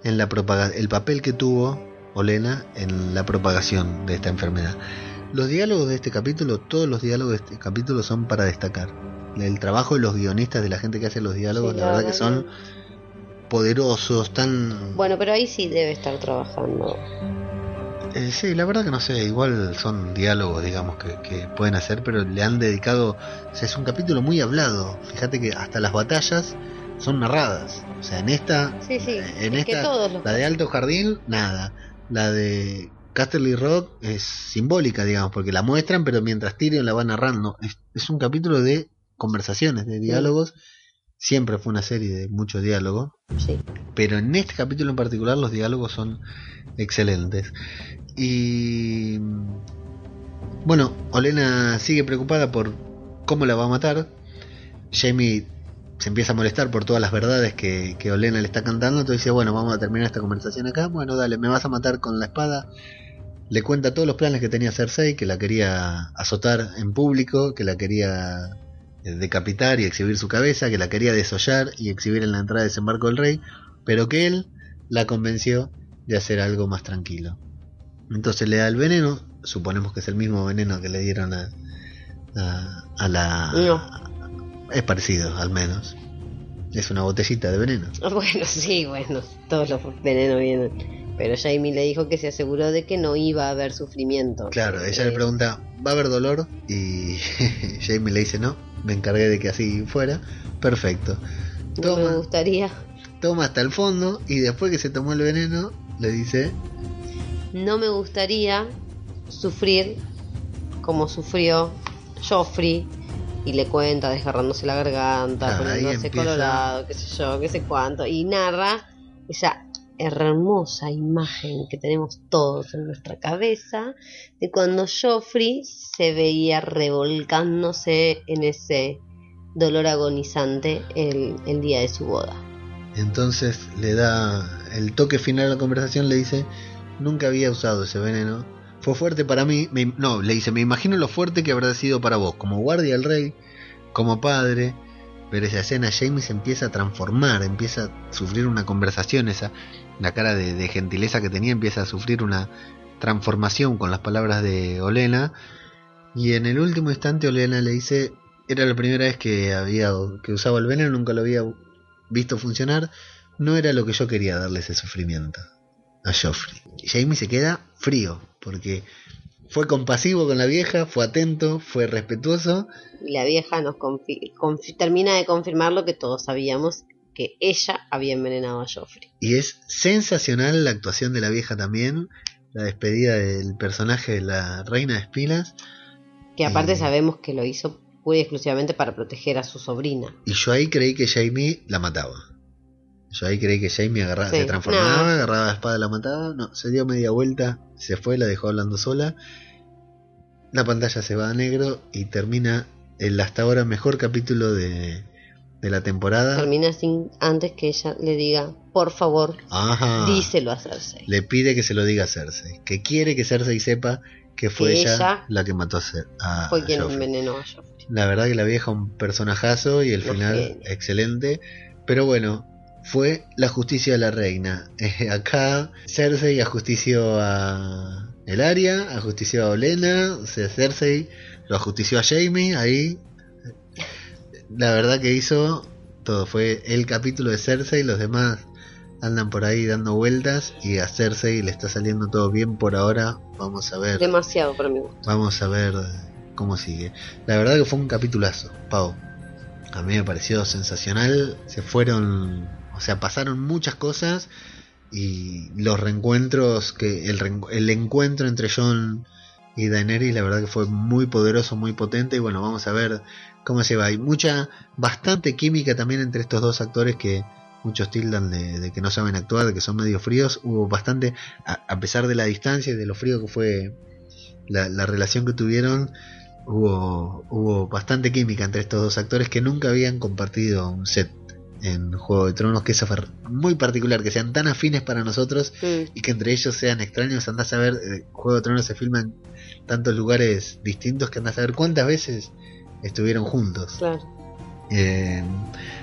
en la propaga el papel que tuvo Olena en la propagación de esta enfermedad. Los diálogos de este capítulo, todos los diálogos de este capítulo son para destacar. El trabajo de los guionistas, de la gente que hace los diálogos, Sí, la verdad que son poderosos, tan... Bueno, pero ahí sí debe estar trabajando. Eh, sí, la verdad que no sé, igual son diálogos, digamos, que, que pueden hacer, pero le han dedicado, o sea, es un capítulo muy hablado, fíjate que hasta las batallas son narradas, o sea, en esta, Sí, sí, en es que esta, todos los... la de Alto Jardín, nada, la de Casterly Rock es simbólica, digamos, porque la muestran, pero mientras Tyrion la va narrando, es, es un capítulo de conversaciones, de diálogos, siempre fue una serie de mucho diálogo, Sí. pero en este capítulo en particular los diálogos son excelentes. Y bueno, Olena sigue preocupada por cómo la va a matar. Jamie se empieza a molestar por todas las verdades que, que Olena le está cantando. Entonces dice, bueno, vamos a terminar esta conversación acá. Bueno, dale, me vas a matar con la espada. Le cuenta todos los planes que tenía Cersei, que la quería azotar en público, que la quería decapitar y exhibir su cabeza, que la quería desollar y exhibir en la entrada de desembarco del rey, pero que él la convenció de hacer algo más tranquilo. Entonces le da el veneno, suponemos que es el mismo veneno que le dieron a, a, a la... No. Es parecido, al menos. Es una botellita de veneno. Bueno, sí, bueno, todos los venenos vienen. Pero Jamie le dijo que se aseguró de que no iba a haber sufrimiento. Claro, ella Eh, le pregunta, ¿va a haber dolor? Y Jamie le dice, no, me encargué de que así fuera. Perfecto. No me Toma, gustaría, toma hasta el fondo y después que se tomó el veneno, le dice, no me gustaría sufrir como sufrió Joffrey y le cuenta desgarrándose la garganta, ahí poniéndose colorado, qué sé yo, qué sé cuánto, y narra esa hermosa imagen que tenemos todos en nuestra cabeza de cuando Joffrey se veía revolcándose en ese dolor agonizante el, día de su boda. Entonces le da el toque final a la conversación, le dice, nunca había usado ese veneno. Fue fuerte para mí, no, le dice, me imagino lo fuerte que habrá sido para vos, como guardia del rey, como padre. Pero esa escena Jamie se empieza a transformar, empieza a sufrir una conversación, esa, la cara de, gentileza que tenía empieza a sufrir una transformación con las palabras de Olena. Y en el último instante Olena le dice, era la primera vez que había que usaba el veneno, nunca lo había visto funcionar, no era lo que yo quería darle ese sufrimiento a Joffrey. Jamie se queda frío, porque fue compasivo con la vieja, fue atento, fue respetuoso, Y la vieja nos confi- termina de confirmar lo que todos sabíamos, que ella había envenenado a Joffrey. y es sensacional la actuación de la vieja también, la despedida del personaje de la reina de espinas, Que aparte Eh. sabemos que lo hizo pura y exclusivamente para proteger a su sobrina. y yo ahí creí que Jamie la mataba. Yo ahí creí que Jamie agarraba, Sí, se transformaba, no. agarraba la espada y la mataba. No, se dio media vuelta, se fue, la dejó hablando sola. La pantalla se va a negro y termina el hasta ahora mejor capítulo de, de la temporada. Termina sin antes que ella le diga, por favor, Ajá. díselo a Cersei. Le pide que se lo diga a Cersei. Que quiere que Cersei sepa que fue Que ella, ella la que mató a, a- Fue quien Joffrey. envenenó a Joffrey. La verdad que la vieja un personajazo y el final excelente. Pero bueno, fue la justicia de la reina. Eh, acá Cersei ajustició a Elaria, ajustició a Olena, Cersei lo ajustició a Jamie, ahí. La verdad que hizo todo. Fue el capítulo de Cersei, los demás andan por ahí dando vueltas y a Cersei le está saliendo todo bien por ahora. Vamos a ver. Demasiado para mi gusto. Vamos a ver cómo sigue. La verdad que fue un capitulazo, Pau. A mí me pareció sensacional. Se fueron, o sea, pasaron muchas cosas y los reencuentros que el, reen- el encuentro entre John y Daenerys, la verdad que fue muy poderoso, muy potente y bueno, vamos a ver cómo se va. Hay mucha, bastante química también entre estos dos actores que muchos tildan de, de que no saben actuar, de que son medio fríos. Hubo bastante, a, a pesar de la distancia y de lo frío que fue la, la relación que tuvieron, hubo, hubo bastante química entre estos dos actores que nunca habían compartido un set en Juego de Tronos, que fue muy particular, que sean tan afines para nosotros y que entre ellos sean extraños. Andás a ver, eh, Juego de Tronos se filma en tantos lugares distintos que andás a ver cuántas veces estuvieron juntos. claro. Eh,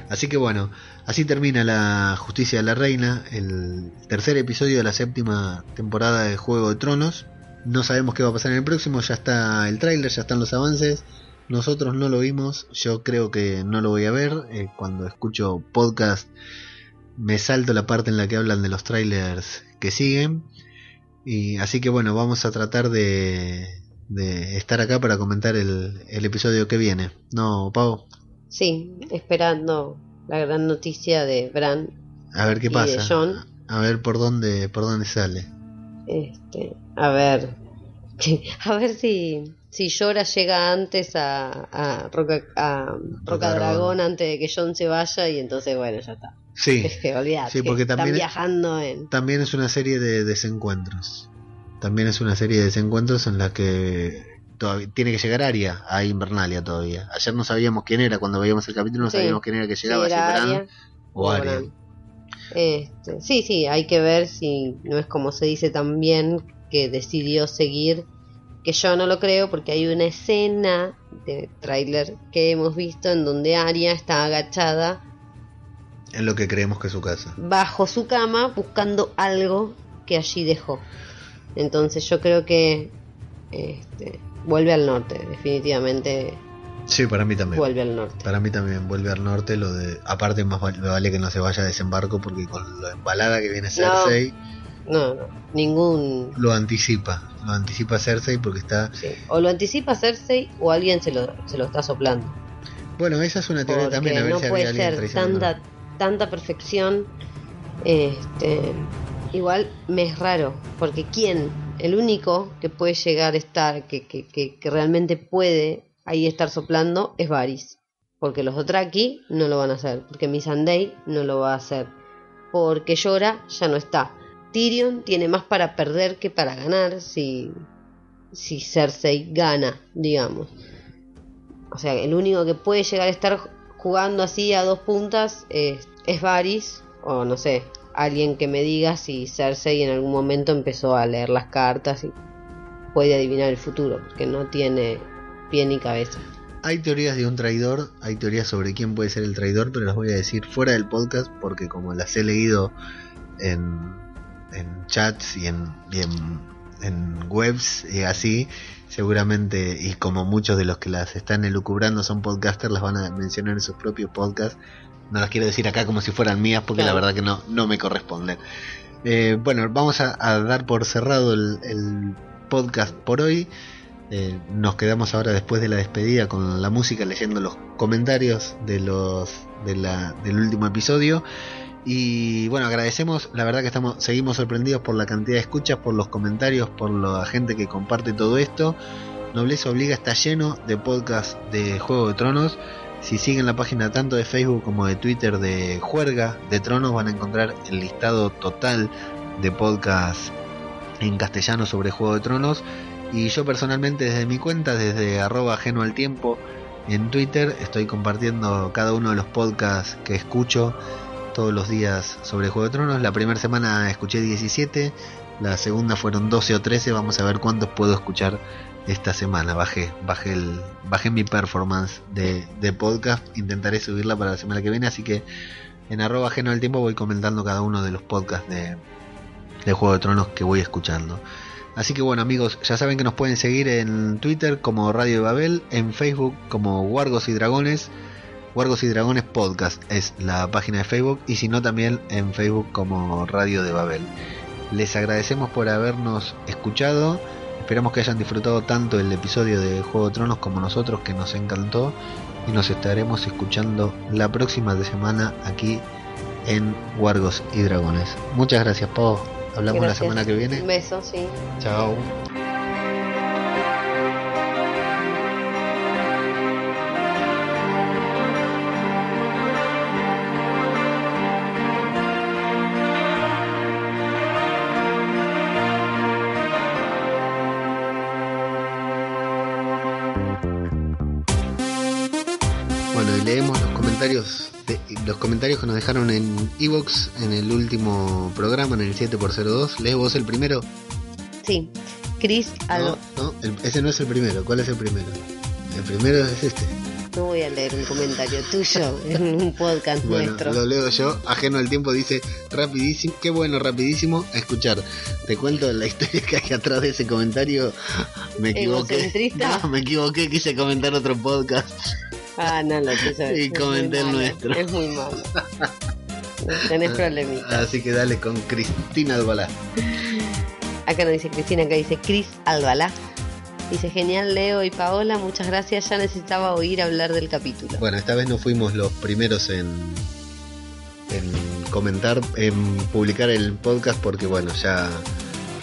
así que bueno, así termina la Justicia de la Reina, el tercer episodio de la séptima temporada de Juego de Tronos. No sabemos qué va a pasar en el próximo, ya está el tráiler, ya están los avances. Nosotros no lo vimos, yo creo que no lo voy a ver. eh, cuando escucho podcast me salto la parte en la que hablan de los trailers que siguen. Y así que bueno, vamos a tratar de, de estar acá para comentar el, el episodio que viene. ¿No, Pau? Sí, esperando la gran noticia de Bran A ver qué y pasa. de John. A ver por dónde, por dónde sale. Este, a ver, a ver si si Llora llega antes a, a Roca, a Roca Dragón. Antes de que John se vaya y entonces bueno ya está. Sí, Es que olvidate, sí, porque están también- viajando en también es una serie de desencuentros. También es una serie de desencuentros en la que todavía tiene que llegar Aria a Invernalia todavía. Ayer no sabíamos quién era, cuando veíamos el capítulo no Sí. sabíamos quién era que llegaba, era Arya o Aria. Este, sí, sí, hay que ver si no es como se dice también que decidió seguir, que yo no lo creo porque hay una escena de tráiler que hemos visto en donde Aria está agachada En lo que creemos que es su casa. bajo su cama buscando algo que allí dejó. Entonces yo creo que este, vuelve al norte, definitivamente Sí, para mí también. vuelve al norte. Para mí también vuelve al norte lo de aparte más vale, me vale que no se vaya a desembarco porque con lo embalada que viene Cersei No, no, ningún... lo anticipa, lo anticipa Cersei porque está sí. O lo anticipa Cersei o alguien se lo, se lo está soplando. bueno, esa es una teoría Porque también a ver no si puede ser tanta, tanta perfección. Este, igual me es raro, porque ¿quién? El único que puede llegar a estar, que, que, que, realmente puede ahí estar soplando es Varys. Porque los Dothraki no lo van a hacer, porque Missandei no lo va a hacer, porque Llora ya no está. Tyrion tiene más para perder que para ganar si, si Cersei gana, digamos. O sea, el único que puede llegar a estar jugando así a dos puntas es, es Varys, o no sé, alguien que me diga si Cersei en algún momento empezó a leer las cartas y puede adivinar el futuro, porque no tiene pie ni cabeza. Hay teorías de un traidor, hay teorías sobre quién puede ser el traidor, pero las voy a decir fuera del podcast porque como las he leído en, en chats y en, y en, en webs y así, seguramente, y como muchos de los que las están elucubrando son podcasters, las van a mencionar en sus propios podcasts. No las quiero decir acá como si fueran mías porque Claro. la verdad que no, no me corresponden. Eh, bueno, vamos a, a dar por cerrado el, el podcast por hoy. Eh, nos quedamos ahora después de la despedida con la música leyendo los comentarios de los de la, del último episodio y bueno agradecemos la verdad que estamos seguimos sorprendidos por la cantidad de escuchas por los comentarios por la gente que comparte todo esto Nobleza Obliga está lleno de podcasts de Juego de Tronos si siguen la página tanto de Facebook como de Twitter de Juerga de Tronos van a encontrar el listado total de podcasts en castellano sobre Juego de Tronos y yo personalmente desde mi cuenta, desde arroba ajeno al tiempo en Twitter, estoy compartiendo cada uno de los podcasts que escucho todos los días sobre Juego de Tronos. La primera semana escuché 17, la segunda fueron 12 o 13, vamos a ver cuántos puedo escuchar esta semana. Bajé, bajé, el, bajé mi performance de, de podcast, intentaré subirla para la semana que viene, así que en arroba ajeno al tiempo voy comentando cada uno de los podcasts de, de Juego de Tronos que voy escuchando. Así que bueno amigos, ya saben que nos pueden seguir en Twitter como Radio de Babel, en Facebook como Wargos y Dragones, Wargos y Dragones Podcast es la página de Facebook y si no también en Facebook como Radio de Babel. Les agradecemos por habernos escuchado, esperamos que hayan disfrutado tanto el episodio de Juego de Tronos como nosotros que nos encantó y nos estaremos escuchando la próxima de semana aquí en Wargos y Dragones. Muchas gracias Pau, hablamos Gracias. la semana que viene. Un beso, sí. Chao. Dejaron en Evox en el último programa, en el 7x02. ¿Lees vos el primero? Sí. Chris Alba. No, no, el- ese no es el primero. ¿Cuál es el primero? El primero es este. No voy a leer un comentario tuyo en un podcast Bueno, nuestro. lo leo yo. Ajeno al tiempo dice rapidísimo. Qué bueno, rapidísimo. A escuchar. Te cuento la historia que hay atrás de ese comentario. Me equivoqué. Me equivoqué. Quise comentar otro podcast. Ah, no, lo tuyo es- Y comenté el nuestro. Es muy malo. tenés problemitas. Así que dale con Cristina Albalá. Acá no dice Cristina, acá dice Cris Albalá. Dice, genial Leo y Paola, muchas gracias, ya necesitaba oír hablar del capítulo. Bueno, esta vez no fuimos los primeros en, en comentar, en publicar el podcast porque bueno, ya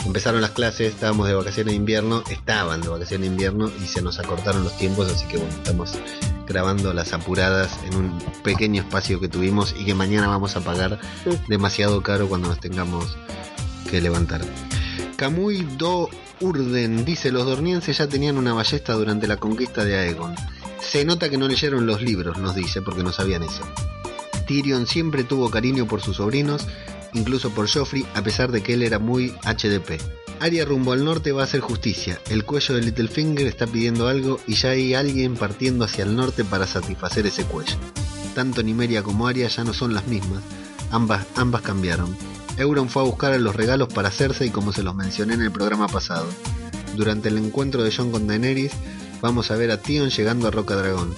empezaron las clases, estábamos de vacaciones de invierno, estaban de vacaciones de invierno y se nos acortaron los tiempos, así que bueno, estamos grabando las apuradas en un pequeño espacio que tuvimos y que mañana vamos a pagar demasiado caro cuando nos tengamos que levantar. Kamui Do Urden dice, los dornienses ya tenían una ballesta durante la conquista de Aegon. Se nota que no leyeron los libros, nos dice, porque no sabían eso. Tyrion siempre tuvo cariño por sus sobrinos, incluso por Joffrey, a pesar de que él era muy HDP. Arya rumbo al norte va a hacer justicia. El cuello de Littlefinger está pidiendo algo y ya hay alguien partiendo hacia el norte para satisfacer ese cuello. Tanto Nimeria como Arya ya no son las mismas. Ambas, ambas cambiaron. Euron fue a buscar a los regalos para hacerse y como se los mencioné en el programa pasado. Durante el encuentro de Jon con Daenerys, vamos a ver a Tion llegando a Roca Dragón.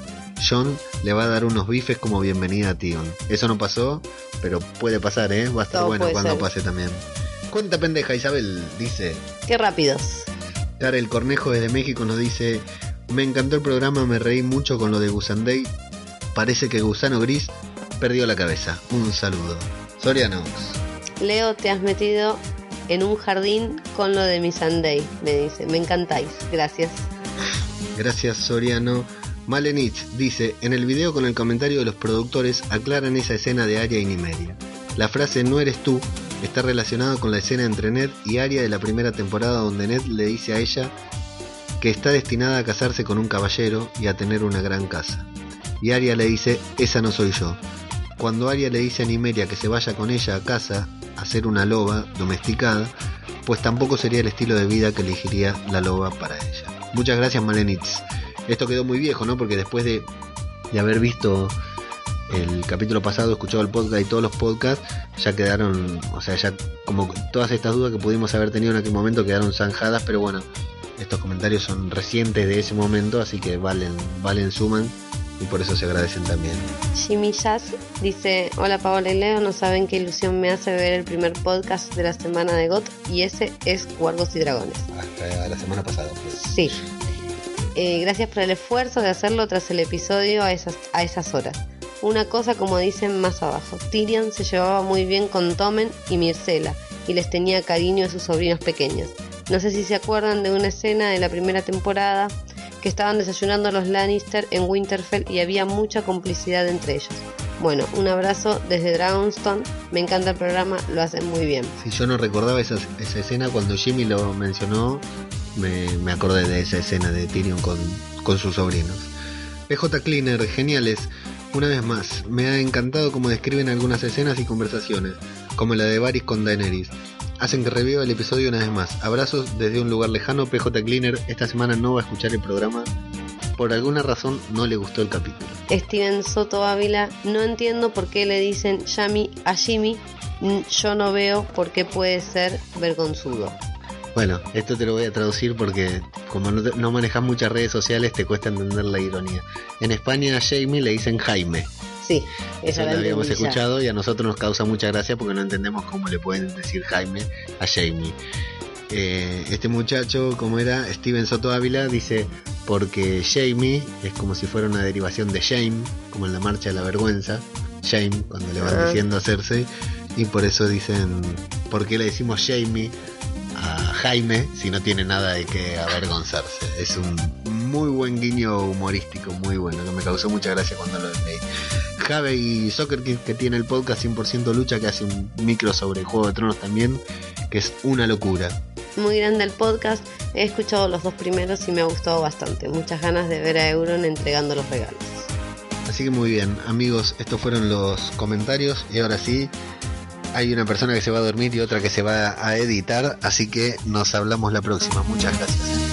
Jon le va a dar unos bifes como bienvenida a Tion. Eso no pasó, pero puede pasar, ¿eh? Va a estar Todo bueno cuando ser. pase también. Cuenta pendeja, Isabel, dice. Qué rápidos. Karel Cornejo desde México nos dice, me encantó el programa, me reí mucho con lo de Gusandei. Parece que Gusano Gris perdió la cabeza. Un saludo. Soriano. Leo, te has metido en un jardín con lo de mi Sunday, me dice. Me encantáis. Gracias. Gracias Soriano. Malenich dice, en el video con el comentario de los productores aclaran esa escena de Arya y Nimeria. La frase no eres tú está relacionada con la escena entre Ned y Arya de la primera temporada donde Ned le dice a ella que está destinada a casarse con un caballero y a tener una gran casa. Y Arya le dice, esa no soy yo. Cuando Arya le dice a Nimeria que se vaya con ella a casa a ser una loba domesticada, pues tampoco sería el estilo de vida que elegiría la loba para ella. Muchas gracias Malenitz. Esto quedó muy viejo, ¿no? Porque después de, de haber visto el capítulo pasado, escuchado el podcast y todos los podcasts, ya quedaron, o sea, ya como todas estas dudas que pudimos haber tenido en aquel momento quedaron zanjadas, pero bueno, estos comentarios son recientes de ese momento, así que valen, valen, suman y por eso se agradecen también. Jimmy Jazz dice, hola Paola y Leo, no saben qué ilusión me hace ver el primer podcast de la semana de GOT y ese es Guardos y Dragones. Hasta la semana pasada. pues. Sí. Eh, gracias por el esfuerzo de hacerlo tras el episodio a esas, a esas horas. Una cosa como dicen más abajo, Tyrion se llevaba muy bien con Tommen y Myrcella y les tenía cariño a sus sobrinos pequeños. No sé si se acuerdan de una escena de la primera temporada que estaban desayunando los Lannister en Winterfell y había mucha complicidad entre ellos. Bueno, un abrazo desde Dragonstone, me encanta el programa, lo hacen muy bien. Si yo no recordaba esa, esa escena, cuando Jimmy lo mencionó, me, me acordé de esa escena de Tyrion con, con sus sobrinos. PJ Cleaner, geniales. Una vez más, me ha encantado cómo describen algunas escenas y conversaciones, como la de Varys con Daenerys. Hacen que reviva el episodio una vez más. Abrazos desde un lugar lejano. PJ Cleaner esta semana no va a escuchar el programa. Por alguna razón no le gustó el capítulo. Steven Soto Ávila, no entiendo por qué le dicen Yami a Jimmy, Mm, yo no veo por qué puede ser vergonzudo. Bueno, esto te lo voy a traducir porque como no, no manejas muchas redes sociales te cuesta entender la ironía. En España a Jamie le dicen Jaime. Sí, Eso esa lo habíamos escuchado y a nosotros nos causa mucha gracia porque no entendemos cómo le pueden decir Jaime a Jamie. Eh, este muchacho, como era Steven Soto Ávila, dice porque Jamie es como si fuera una derivación de shame, como en la marcha de la vergüenza. Shame, cuando le van Ah. diciendo a Cersei, y por eso dicen, ¿por qué le decimos Jamie a Jaime si no tiene nada de que avergonzarse? Es un muy buen guiño humorístico, muy bueno, que me causó mucha gracia cuando lo leí. Jave y Soccer Kid, que tiene el podcast 100% lucha, que hace un micro sobre Juego de Tronos también, que es una locura. Muy grande el podcast, he escuchado los dos primeros y me ha gustado bastante. Muchas ganas de ver a Euron entregando los regalos. Así que muy bien, amigos, estos fueron los comentarios y ahora sí, hay una persona que se va a dormir y otra que se va a editar, así que nos hablamos la próxima. Muchas gracias.